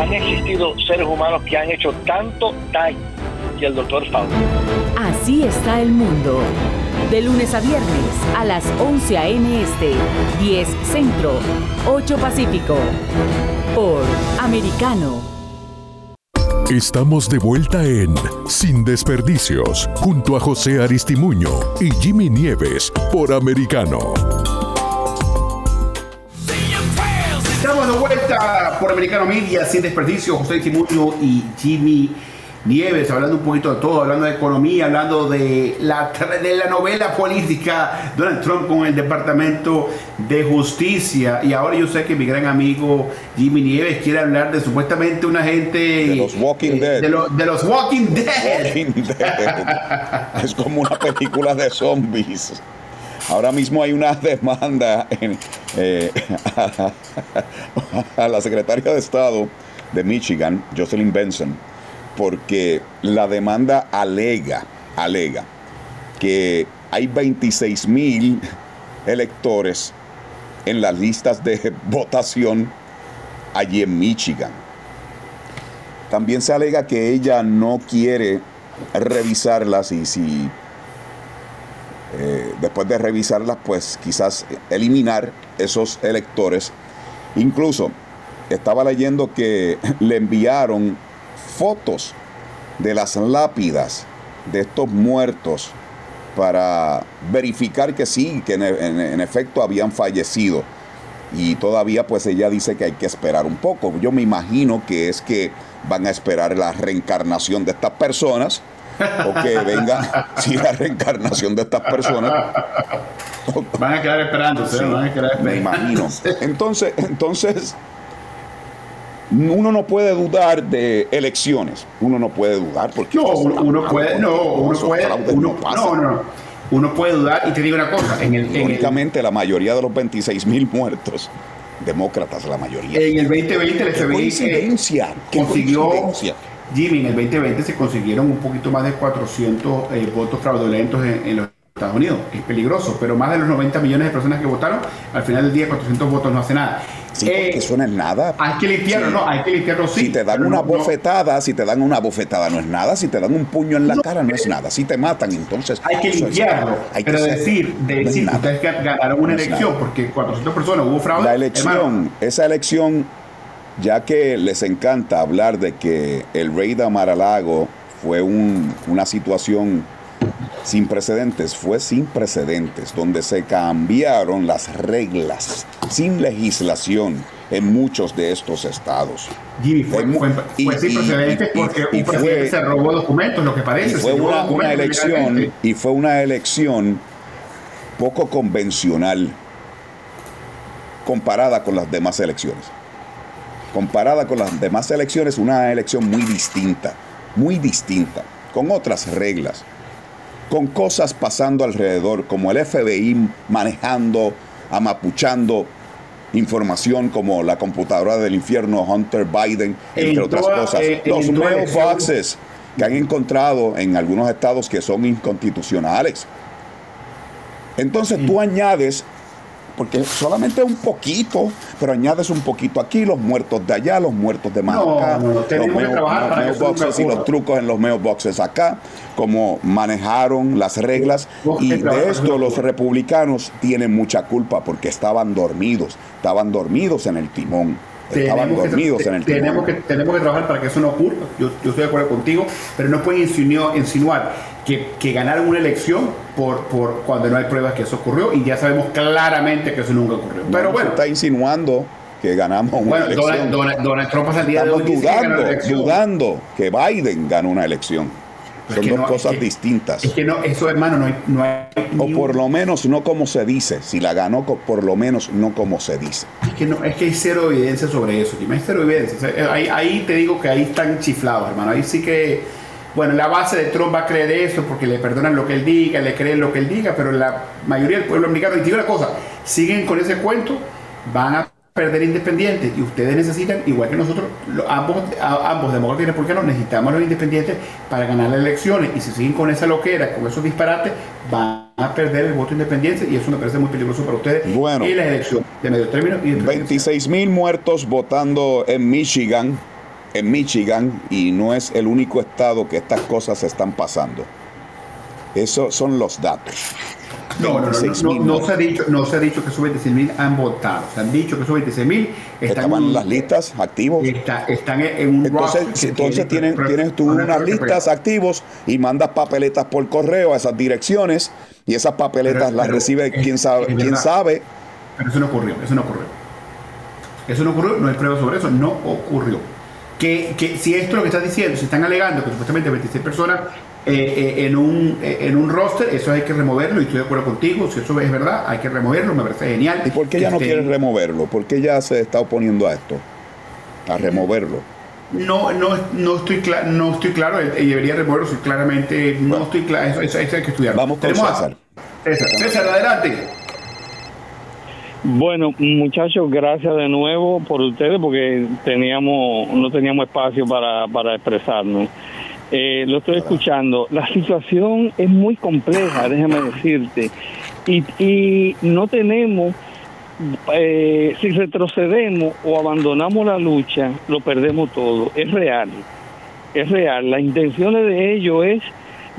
han existido seres humanos que han hecho tanto daño que el doctor Fauci. Así está el mundo. De lunes a viernes a las 11 a.m. Este, 10 Centro, 8 Pacífico. Por Americano. Estamos de vuelta en Sin Desperdicios, junto a José Aristimuño y Jimmy Nieves por Americano. Estamos de vuelta por Americano Media, Sin Desperdicios, José Aristimuño y Jimmy Nieves, hablando un poquito de todo, hablando de economía, hablando de la, de la novela política, Donald Trump con el Departamento de Justicia. Y ahora yo sé que mi gran amigo Jimmy Nieves quiere hablar de supuestamente una gente... De los Walking eh, Dead. De, de, los Walking Dead. Walking Dead. es como una película de zombies. Ahora mismo hay una demanda en, eh, a la secretaria de Estado de Michigan, Jocelyn Benson, porque la demanda alega, alega que hay 26 mil electores en las listas de votación allí en Michigan. También se alega que ella no quiere revisarlas y si eh, después de revisarlas, pues quizás eliminar esos electores. Incluso estaba leyendo que le enviaron fotos de las lápidas de estos muertos para verificar que sí, que en, efecto habían fallecido. Y todavía pues ella dice que hay que esperar un poco. Yo me imagino que es que van a esperar la reencarnación de estas personas o que venga si la reencarnación de estas personas van a quedar esperando van a quedar esperando. me imagino entonces entonces uno no puede dudar de elecciones. Uno no puede dudar porque no, uno, puede, no, uno puede, uno, no, no, uno puede dudar y te digo una cosa. En el, Únicamente la mayoría de los 26 mil muertos demócratas, la mayoría. En el 2020 el FBI consiguió Jimmy, en el 2020 se consiguieron un poquito más de 400 eh, votos fraudulentos en los Estados Unidos. Es peligroso, pero más de los 90 millones de personas que votaron, al final del día 400 votos no hace nada. Sí, porque eso no es nada. Hay que limpiarlo, no, hay que limpiarlo sí. Si te dan una bofetada, si te dan una bofetada no es nada, si te dan un puño en la cara no es nada, si te matan entonces... Hay que limpiarlo, hay pero que decir, decir no ustedes ganaron una elección porque 400 personas hubo fraude... La elección, esa elección, ya que les encanta hablar de que el rey de Amaralago fue un, una situación sin precedentes, fue sin precedentes, donde se cambiaron las reglas sin legislación en muchos de estos estados. Jimmy, fue, sin precedentes porque un presidente se robó documentos, lo que parece. fue una, elección, y fue una elección poco convencional comparada con las demás elecciones. Comparada con las demás elecciones, una elección muy distinta, muy distinta, con otras reglas con cosas pasando alrededor, como el FBI manejando, amapuchando información como la computadora del infierno Hunter Biden, entre otras cosas. Eh, Los mailboxes que han encontrado en algunos estados que son inconstitucionales. Entonces tú añades porque solamente un poquito, pero añades un poquito aquí, los muertos de allá, los muertos de más acá, los, mailboxes y los trucos en los mailboxes acá, como manejaron las reglas. Y de esto los republicanos tienen mucha culpa porque estaban dormidos, estaban dormidos en el timón. Estaban dormidos en el tenemos que, tenemos que trabajar para que eso no ocurra. Yo, yo estoy de acuerdo contigo, pero no pueden insinuar, insinuar que, que, ganaron una elección por, por cuando no hay pruebas que eso ocurrió y ya sabemos claramente que eso nunca ocurrió. Pero bueno. Está insinuando que ganamos una bueno, elección. Donald, Donald, Trump día Estamos de hoy dudando, dudando que Biden ganó una elección. Son dos cosas distintas. Es que no, eso hermano, no hay, no hay O por lo menos no como se dice. Si la ganó, por lo menos no como se dice. Es que no, es que hay cero evidencia sobre eso, Hay cero evidencia. ahí, ahí te digo que ahí están chiflados, hermano. Ahí sí que, bueno, la base de Trump va a creer eso porque le perdonan lo que él diga, le creen lo que él diga, pero la mayoría del pueblo americano, y digo una cosa, siguen con ese cuento, van a perder independientes y ustedes necesitan, igual que nosotros, ambos, ambos demócratas y republicanos, necesitamos los independientes para ganar las elecciones y si siguen con esa loquera, con esos disparates, van a perder el voto independiente y eso me parece muy peligroso para ustedes bueno, y la elección de medio término. Y 26 mil muertos votando en Michigan, en Michigan y no es el único estado que estas cosas están pasando. Esos son los datos. No, no, no, no, se ha dicho, no se ha dicho que esos 26 mil han votado. Se han dicho que esos 26 mil están en las listas activos. están en un Entonces, entonces tienen, tienes tú unas listas activos y mandas papeletas por correo a esas direcciones y esas papeletas las recibe quién sabe, quién sabe. Pero eso no ocurrió, eso no ocurrió. Eso no ocurrió, no hay pruebas sobre eso, no ocurrió. Que, que, si esto es lo que estás diciendo, si están alegando que supuestamente 26 personas eh, eh, en, un, eh, en un roster, eso hay que removerlo y estoy de acuerdo contigo, si eso es verdad, hay que removerlo, me parece genial. ¿Y por qué ya no quiere removerlo? ¿Por qué ya se está oponiendo a esto? A removerlo. No, no, no estoy claro, no estoy claro, y debería removerlo, si claramente no estoy claro, eso, hay que estudiar. Vamos con César. César. César, adelante. Bueno, muchachos, gracias de nuevo por ustedes porque teníamos no teníamos espacio para, para expresarnos. Eh, lo estoy escuchando. La situación es muy compleja, déjame decirte. Y, y no tenemos, eh, si retrocedemos o abandonamos la lucha, lo perdemos todo. Es real, es real. La intención de ello es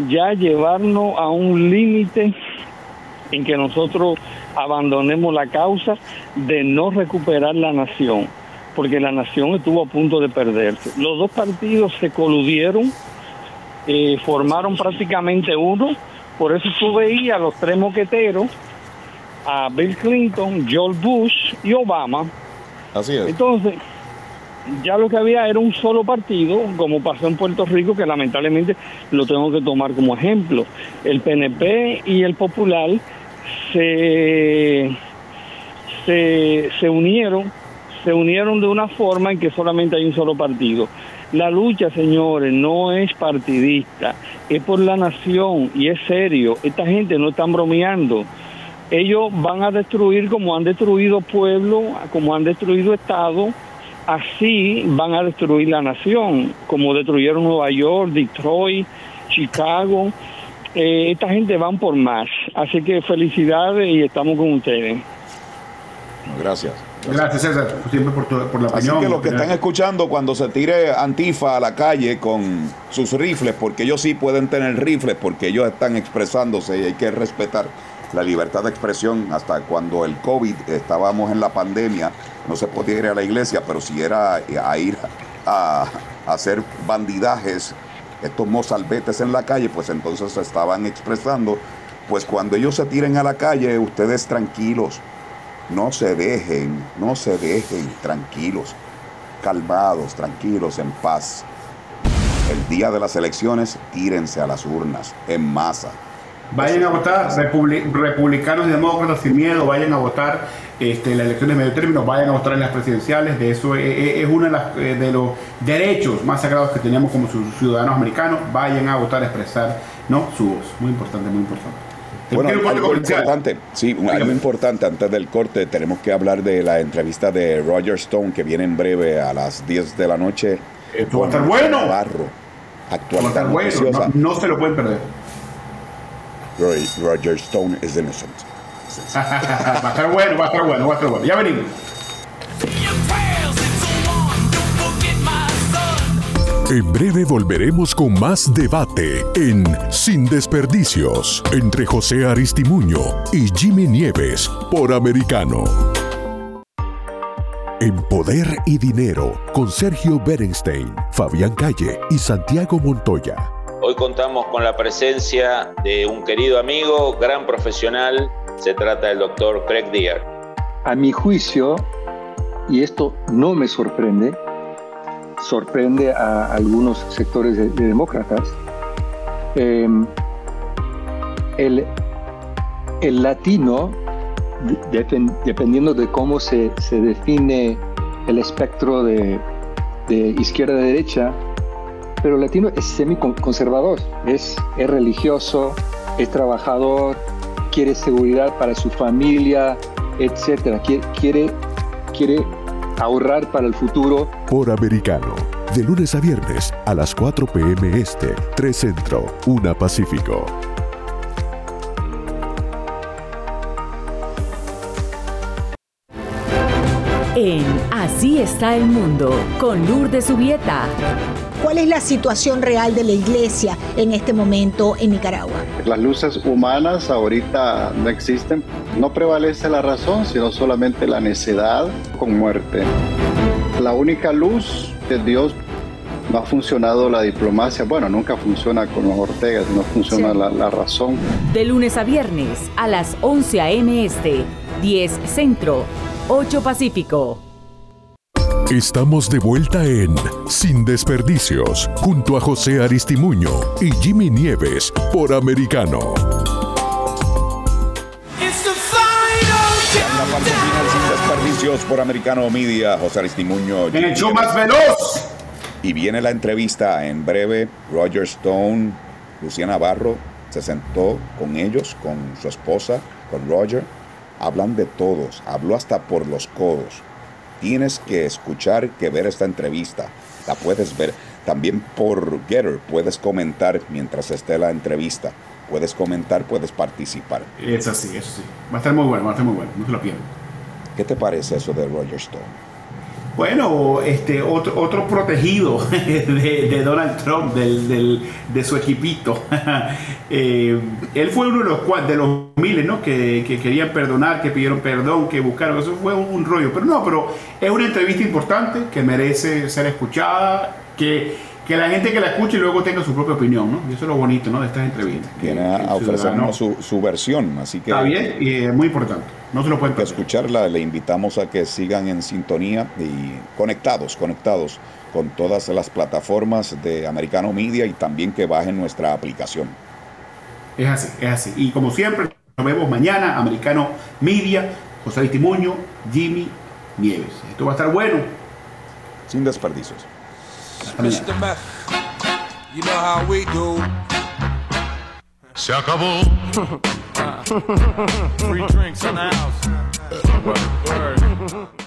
ya llevarnos a un límite en que nosotros abandonemos la causa de no recuperar la nación, porque la nación estuvo a punto de perderse. Los dos partidos se coludieron eh, formaron prácticamente uno. Por eso tú veías a los tres moqueteros, a Bill Clinton, George Bush y Obama. Así es. Entonces, ya lo que había era un solo partido, como pasó en Puerto Rico, que lamentablemente lo tengo que tomar como ejemplo. El PNP y el Popular se, se, se unieron, se unieron de una forma en que solamente hay un solo partido. La lucha, señores, no es partidista, es por la nación y es serio. Esta gente no están bromeando. Ellos van a destruir como han destruido pueblo, como han destruido Estado, así van a destruir la nación, como destruyeron Nueva York, Detroit, Chicago. Eh, esta gente van por más. Así que felicidades y estamos con ustedes. Gracias. Gracias, César, siempre por, por la opinión. Así que los que están escuchando, cuando se tire Antifa a la calle con sus rifles, porque ellos sí pueden tener rifles, porque ellos están expresándose y hay que respetar la libertad de expresión hasta cuando el COVID estábamos en la pandemia, no se podía ir a la iglesia, pero si era a ir a, hacer bandidajes estos mozalbetes en la calle, pues entonces estaban expresando, pues cuando ellos se tiren a la calle, ustedes tranquilos, no se dejen, no se dejen, tranquilos, calmados, tranquilos, en paz. El día de las elecciones, tírense a las urnas, en masa. Vayan a votar, republicanos y demócratas sin miedo, vayan a votar este, las elecciones de medio término, vayan a votar en las presidenciales. De eso es, uno de, eh, de, los derechos más sagrados que tenemos como ciudadanos americanos. Vayan a votar, a expresar ¿no? su voz. Muy importante, muy importante. Bueno, algo importante, sí, algo importante antes del corte, tenemos que hablar de la entrevista de Roger Stone que viene en breve a las 10 de la noche. Esto va a estar bueno. Barro, actualidad bueno, no, se lo pueden perder. Roger Stone is innocent. va a estar bueno, va a estar bueno, va a estar bueno. Ya venimos. En breve volveremos con más debate en Sin Desperdicios entre José Aristimuño y Jimmy Nieves por Americano. En Poder y Dinero con Sergio Berenstein, Fabián Calle y Santiago Montoya. Hoy contamos con la presencia de un querido amigo, gran profesional, se trata del doctor Craig Deer. A mi juicio, y esto no me sorprende, sorprende a algunos sectores de, demócratas. Em, el, el, latino, dependiendo de cómo se, se, define el espectro de, de izquierda a derecha, pero el latino es semi-conservador, es, es religioso, es trabajador, quiere seguridad para su familia, etcétera. Quiere, quiere, quiere ahorrar para el futuro. Por americano. De lunes a viernes a las 4 p.m. Este, 3 Centro, 1 Pacífico. En Así está el mundo, con Lourdes Subieta. ¿Cuál es la situación real de la iglesia en este momento en Nicaragua? Las luces humanas ahorita no existen. No prevalece la razón, sino solamente la necedad con muerte. La única luz de Dios no ha funcionado la diplomacia. Bueno, nunca funciona con los Ortegas, no funciona la, la, razón. De lunes a viernes a las 11 a.m. Este, 10 Centro, 8 Pacífico. Estamos de vuelta en Sin Desperdicios, junto a José Aristimuño y Jimmy Nieves por Americano. la parte final Sin Desperdicios por Americano Media, José Aristimuño. En el show más veloz. Y viene la entrevista en breve. Roger Stone, Luciana Barro, se sentó con ellos, con su esposa, con Roger. Hablan de todos, habló hasta por los codos tienes que escuchar, que ver esta entrevista. La puedes ver también por Getter. Puedes comentar mientras esté la entrevista. Puedes comentar, puedes participar. Es así, eso sí. Va a estar muy bueno, va a estar muy bueno. No te lo pierdas. ¿Qué te parece eso de Roger Stone? Bueno, este, otro, otro protegido de, Donald Trump, del, de su equipito. Eh, él fue uno de los, de los miles ¿no? que, querían perdonar, que pidieron perdón, que buscaron. Eso fue un, rollo. Pero no, pero es una entrevista importante que merece ser escuchada, que que la gente que la escuche y luego tenga su propia opinión, ¿no? Y eso es lo bonito, ¿no? De estas entrevistas. Viene a ofrecernos su, su, versión, así que... Está bien y es muy importante. No se lo pueden perder. escucharla, le invitamos a que sigan en sintonía y conectados, conectados con todas las plataformas de Americano Media y también que bajen nuestra aplicación. Es así, es así. Y como siempre, nos vemos mañana, Americano Media, José Timoño, Jimmy Nieves. Esto va a estar bueno. Sin desperdicios. Mr. Meth, you know how we do. Se acabó. Free drinks in the house. Word.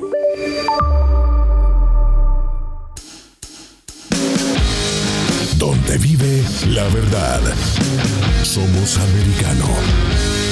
Donde vive la verdad. Somos americano.